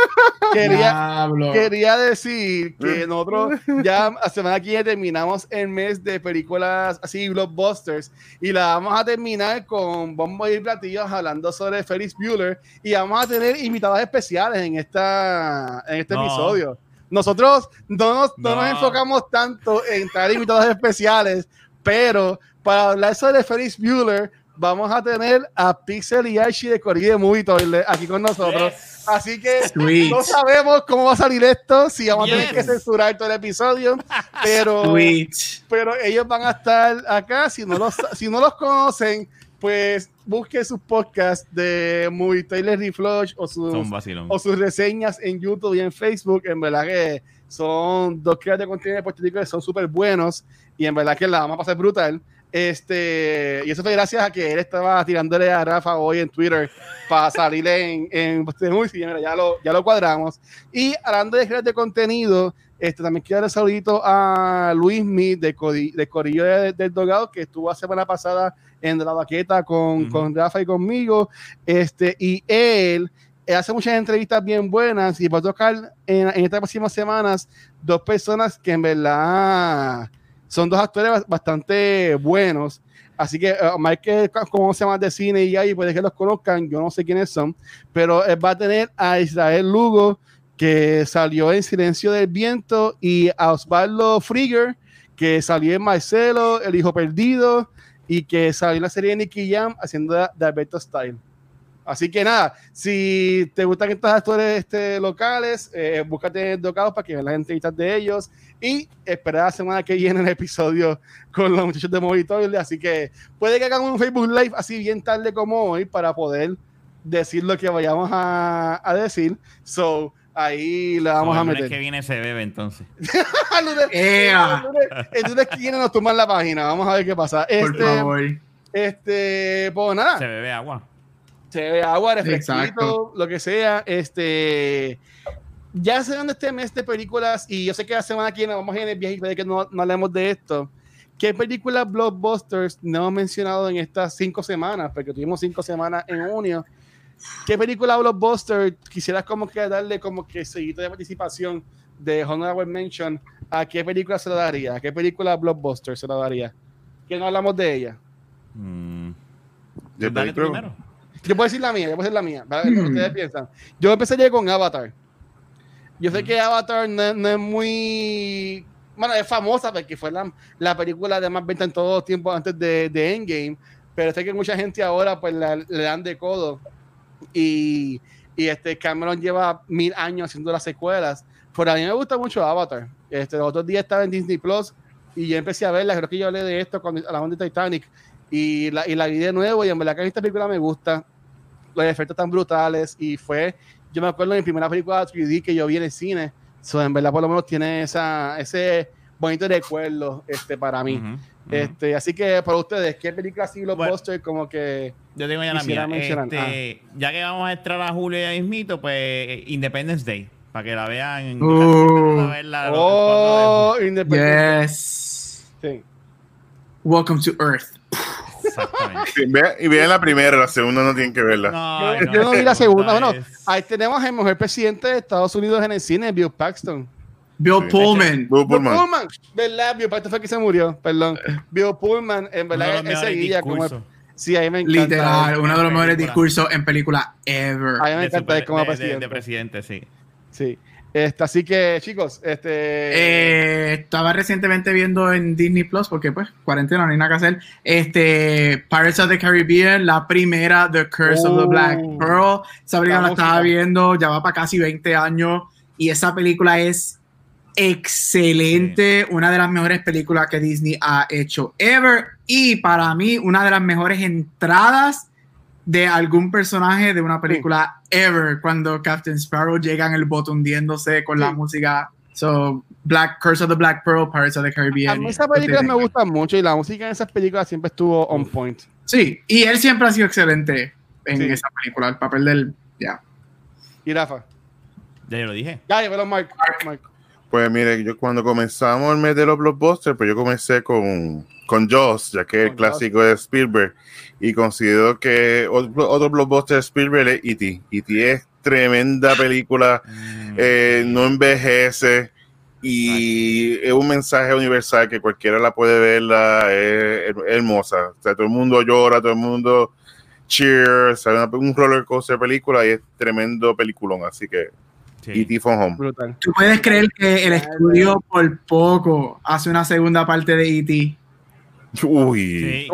quería, quería decir que nosotros ya la semana que viene terminamos el mes de películas así, blockbusters, y la vamos a terminar con bombos y platillos hablando sobre Ferris Bueller, y vamos a tener invitados especiales en, esta, en este No. episodio. Nosotros no nos, no nos No. enfocamos tanto en traer invitados especiales, pero para hablar sobre Ferris Bueller, vamos a tener a Pixel y Archie de Corrido de Movie Toilet aquí con nosotros. Yes. Así que Sweet. no sabemos cómo va a salir esto, si vamos a tener Yes. que censurar todo el episodio, pero, Sweet. pero ellos van a estar acá. Si no los, si no los conocen, pues busquen sus podcasts de Movie Trailer Reflush o sus, o sus reseñas en YouTube y en Facebook. En verdad que son dos creadores de contenido de Puerto Rico que son súper buenos y en verdad que la vamos a pasar brutal. Este, y eso fue gracias a que él estaba tirándole a Rafa hoy en Twitter para salir en, en, en sí, mira, ya lo, ya lo cuadramos. Y hablando de creadores de contenido, este, también quiero dar un saludito a Luis Mi de, de Corillo de- del Dogado, que estuvo la semana pasada en la baqueta con, Ujú. con Rafa y conmigo. Este, y él él hace muchas entrevistas bien buenas y va a tocar en, en estas próximas semanas dos personas que en verdad son dos actores ba- bastante buenos. Así que uh, Michael conoce más de cine y ahí puede que los conozcan, yo no sé quiénes son, pero él va a tener a Israel Lugo, que salió en Silencio del Viento, y a Osvaldo Frigger, que salió en Marcelo, El Hijo Perdido, y que salió en la serie de Nicky Jam haciendo de, de Alberto Style. Así que nada, si te gustan estos actores este, locales, eh, búscate docados para que vean las entrevistas de ellos y espera la semana que viene el episodio con los muchachos de Movitoil. Así que puede que hagan un Facebook Live así bien tarde como hoy para poder decir lo que vayamos a, a decir. So, ahí le vamos a meter. El que viene se bebe entonces. Entonces, ¿quiénes nos toman la página? Vamos a ver qué pasa. Este, Por favor. Este, pues nada. Se bebe agua se ve agua, refresquito, lo que sea. Este, ya se dan este mes de películas y yo sé que la semana que viene vamos a ir en el viaje y que no, no hablemos de esto. ¿Qué películas blockbusters no hemos mencionado en estas cinco semanas? Porque tuvimos cinco semanas en junio. ¿Qué película blockbuster quisieras como que darle como que seguito de participación de Honorable Mention? ¿A qué película se la daría? ¿A qué película blockbuster se la daría? Que no hablamos de ella. Mm. ¿De primero? Yo puedo decir la mía, yo puedo decir la mía, para ver lo que ustedes hmm. piensan. Yo empezaría con Avatar. Yo sé hmm. que Avatar no, es muy. Bueno, es famosa porque fue la, la película de más venta en todos los tiempos antes de, de, Endgame. Pero sé que mucha gente ahora pues le dan de codo. Y, y, este Cameron lleva mil años haciendo las secuelas. Pero a mí me gusta mucho Avatar. Este, los otros días estaba en Disney Plus y yo empecé a verla. Creo que yo hablé de esto la onda de Titanic. Y la, y la vi de nuevo y en verdad que esta película me gusta los efectos tan brutales y fue, yo me acuerdo de mi primera película 3D que yo vi en el cine, so, en verdad por lo menos tiene esa, ese bonito recuerdo este, para mí. Este, así que para ustedes, ¿qué película así los bueno, como que... Yo tengo ya la mía. Este, ah. Ya que vamos a entrar a julio y a mismito, pues Independence Day, para que la vean. Uh, oh, Independence yes. Sí. Welcome to Earth. Y vean la primera, la segunda no tienen que verla. No, yo, no, vi la segunda. Bueno, ahí tenemos al mejor presidente de Estados Unidos en el cine, Bill Paxton. Bill Pullman. Bill Pullman. ¿Verdad? Bill Paxton fue que se murió, perdón. Bill Pullman, en verdad, ese guía como... Sí, a mí me encanta. Literal, uno de los mejores discursos en película ever. A mí me encanta como presidente. De, presidente, sí. Sí. Este, así que, chicos, este. Eh, estaba recientemente viendo en Disney Plus, porque pues, cuarentena, no hay nada que hacer. Este, Pirates of the Caribbean, la primera, The Curse of the Black oh. Pearl. Esa película la estaba viendo, ya va para casi 20 años. Y esa película es excelente, una de las mejores películas que Disney ha hecho ever. Y para mí, una de las mejores entradas de algún personaje de una película ever cuando Captain Sparrow llega en el bote hundiéndose con la música. So, Black Curse of the Black Pearl, Pirates of the Caribbean. A mí esas películas me gustan mucho y la música en esas películas siempre estuvo on point. Sí, y él siempre ha sido excelente en esa película, el papel del. Ya. ¿Y Rafa? Ya yo lo dije. Ya, ya, pero Mark. Pues mire, yo cuando comenzamos el mes de los blockbusters, pues yo comencé con, con Jaws, ya que el clásico de Spielberg y considero que otro, otro blockbuster de Spielberg es E.T. E.T. es tremenda película, mm. eh, no envejece y es un mensaje universal que cualquiera la puede verla, es, hermosa. O sea, todo el mundo llora, todo el mundo cheer, sale un roller coaster película y es tremendo peliculón, así que E.T. from Home. ¿Tú puedes creer que el estudio por poco hace una segunda parte de E.T.? Uy.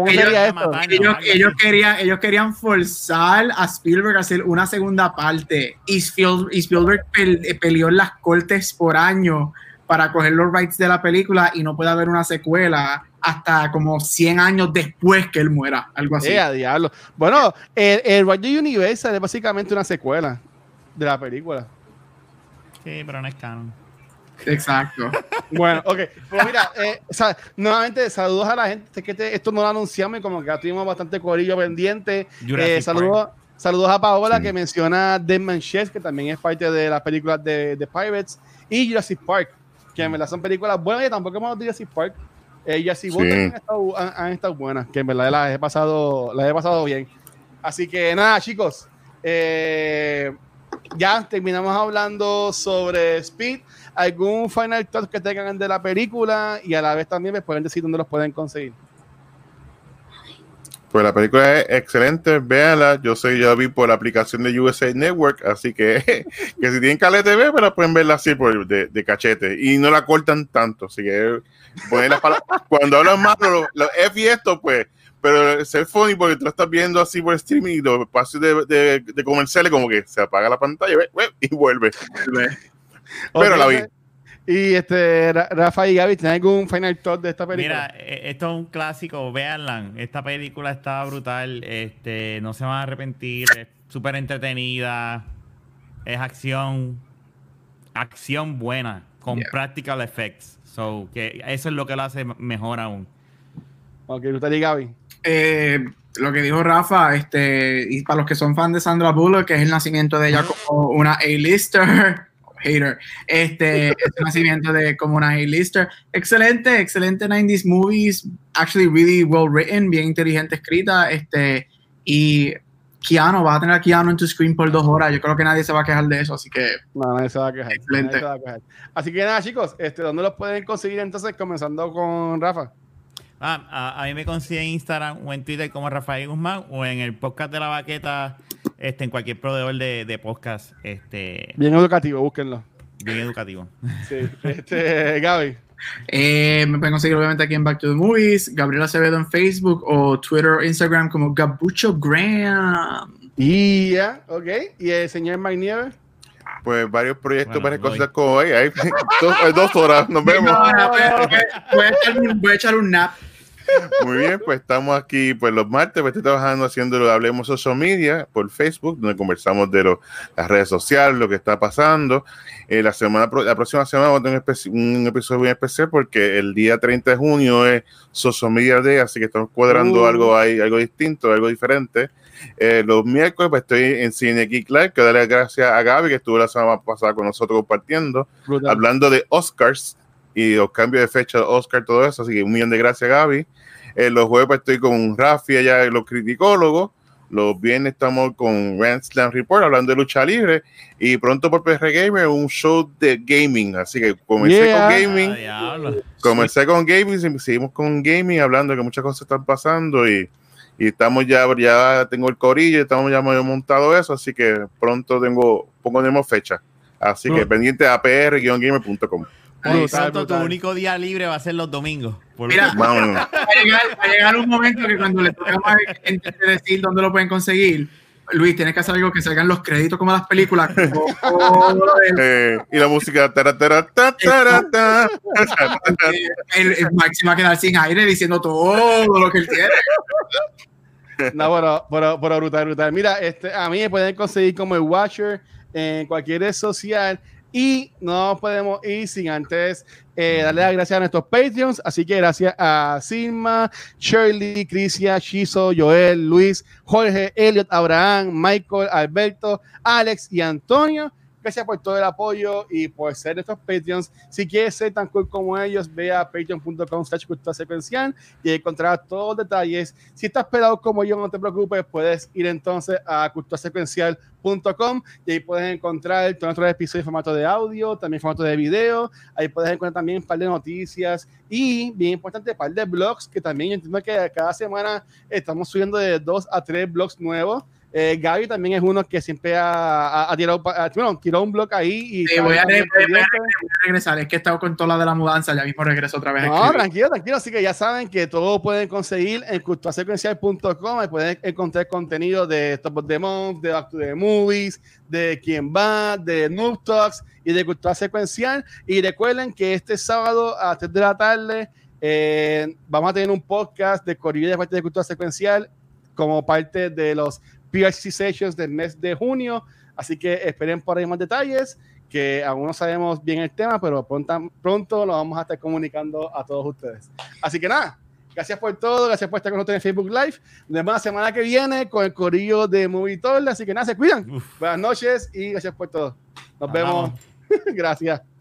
ellos, querían, ellos querían forzar a Spielberg a hacer una segunda parte. Y Spielberg, eh, peleó en las cortes por año para coger los rights de la película y no puede haber una secuela hasta como 100 años después que él muera, algo así. Eh, diablo. Bueno, el, el Universal es básicamente una secuela de la película. Sí, pero no es canon. Exacto. bueno, ok. Pues mira, eh, nuevamente saludos a la gente. que esto no lo anunciamos y como que ya tuvimos bastante corillo pendiente. Eh, saludos, saludos a Paola que menciona Deadman Chef, que también es parte de las películas de, de Pirates, y Jurassic Park, que en verdad son películas buenas y tampoco hemos Jurassic Park. Eh, Jurassic World han estado, han, estado, buenas, que en verdad las he pasado, las he pasado bien. Así que nada, chicos. Eh, ya terminamos hablando sobre Speed algún final thought que tengan de la película y a la vez también me pueden decir dónde los pueden conseguir. Pues la película es excelente, véanla. Yo soy ya vi por la aplicación de USA Network, así que, que si tienen Cale TV, pues la pueden verla así por, de, cachete y no la cortan tanto. Así que cuando hablan más los, F y esto, pues pero es funny porque tú lo estás viendo así por streaming y los espacios de, de, comerciales como que se apaga la pantalla y vuelve. pero la vi. Y este, Rafa y Gaby, ¿tienen algún final thought de esta película? Mira, e, esto es un clásico, véanla. Esta película está brutal, este, no se van a arrepentir, es súper entretenida, es acción, acción buena, con practical effects. So, que eso es lo que lo hace mejor aún. Ok, ¿usted y Gaby? Eh, lo que dijo Rafa, este, y para los que son fans de Sandra Bullock, que es el nacimiento de ella como una A-lister, hater, este, el nacimiento de como una A-lister. Excelente, excelente 90s movies, actually really well written, bien inteligente escrita, este, y Keanu, va a tener a Keanu en tu screen por dos horas. Yo creo que nadie se va a quejar de eso, así que. No, nadie se va a quejar. Excelente. Así que nada, chicos, este, ¿dónde los pueden conseguir entonces? Comenzando con Rafa. Ah, a, mí me consigue en Instagram o en Twitter como Rafael Guzmán o en el podcast de la baqueta, este, en cualquier proveedor de, de podcast. Este, bien educativo, búsquenlo. Bien educativo. Sí. Este, Gaby. Eh, me pueden conseguir obviamente aquí en Back to the Movies, Gabriela Acevedo en Facebook o Twitter o Instagram como Gabucho Graham. Y ya, ok. ¿Y el señor Mike Pues varios proyectos para cosas como hoy. Hay dos, horas, nos vemos. voy a echar un nap. Muy bien, pues estamos aquí pues los martes, pues estoy trabajando haciendo lo Hablemos Social Media por Facebook, donde conversamos de las redes sociales, lo que está pasando. Eh, la semana la próxima semana vamos a tener un, episodio muy especial porque el día 30 de junio es Social Media Day, así que estamos cuadrando uh. algo ahí, algo distinto, algo diferente. Eh, los miércoles pues estoy en Cine Geek Live, que darle gracias a Gaby que estuvo la semana pasada con nosotros compartiendo, hablando de Oscars y los cambios de fecha de Oscar, todo eso, así que un millón de gracias Gaby. Eh, los jueves estoy con Rafi allá, los criticólogos. Los viernes estamos con Grand Slam Report hablando de lucha libre. Y pronto por PR Gamer un show de gaming. Así que comencé con gaming. Ah, comencé con gaming, seguimos con gaming, hablando de que muchas cosas están pasando. Y, y estamos ya, ya tengo el corillo, estamos ya montado eso. Así que pronto tengo, ponemos fecha. Así que pendiente a pr-gamer.com. Por tu único día libre va a ser los domingos. Mira, va a, llegar, un momento que cuando le toca a decir dónde lo pueden conseguir, Luis, tienes que hacer algo que salgan los créditos como las películas. Eh, y la música. Tara, tara, ta, tara, el, el Maxi va a quedar sin aire diciendo todo lo que él quiere. No, pero, pero, pero brutal, brutal. Mira, este, a mí me pueden conseguir como el Watcher en cualquier red social. Y no podemos ir sin antes eh, darle las gracias a nuestros Patreons. Así que gracias a Silma, Shirley, Crisia, Shizo, Joel, Luis, Jorge, Elliot, Abraham, Michael, Alberto, Alex y Antonio Gracias por todo el apoyo y por ser estos Patreons. Si quieres ser tan cool como ellos, ve a patreon.com slash secuencial y encontrarás todos los detalles. Si estás pelado como yo, no te preocupes, puedes ir entonces a culturasecuencial.com y ahí puedes encontrar todos nuestros episodios en formato de audio, también en formato de video. Ahí puedes encontrar también un par de noticias y, bien importante, un par de blogs que también entiendo que cada semana estamos subiendo de dos a tres blogs nuevos. Eh, Gaby también es uno que siempre ha, tirado, bueno, tiró un blog ahí. Y voy, a, regresar. Es que he estado con toda la de la mudanza, ya mismo regreso otra vez. No, tranquilo, tranquilo. Así que ya saben que todo pueden conseguir en culturasecuencial.com. Pueden encontrar contenido de Top of the Month, de Back to the Movies, de Quién Va, de Noob Talks y de Cultura Secuencial. Y recuerden que este sábado a 3 de la tarde eh, vamos a tener un podcast de Corrido de parte de Cultura Secuencial como parte de los PRC Sessions del mes de junio. Así que esperen por ahí más detalles, que aún no sabemos bien el tema, pero pronto, pronto lo vamos a estar comunicando a todos ustedes. Así que nada, gracias por todo, gracias por estar con nosotros en Facebook Live. Nos vemos la semana que viene con el corillo de Movie Así que nada, se cuidan. Buenas noches y gracias por todo. Nos vemos. gracias.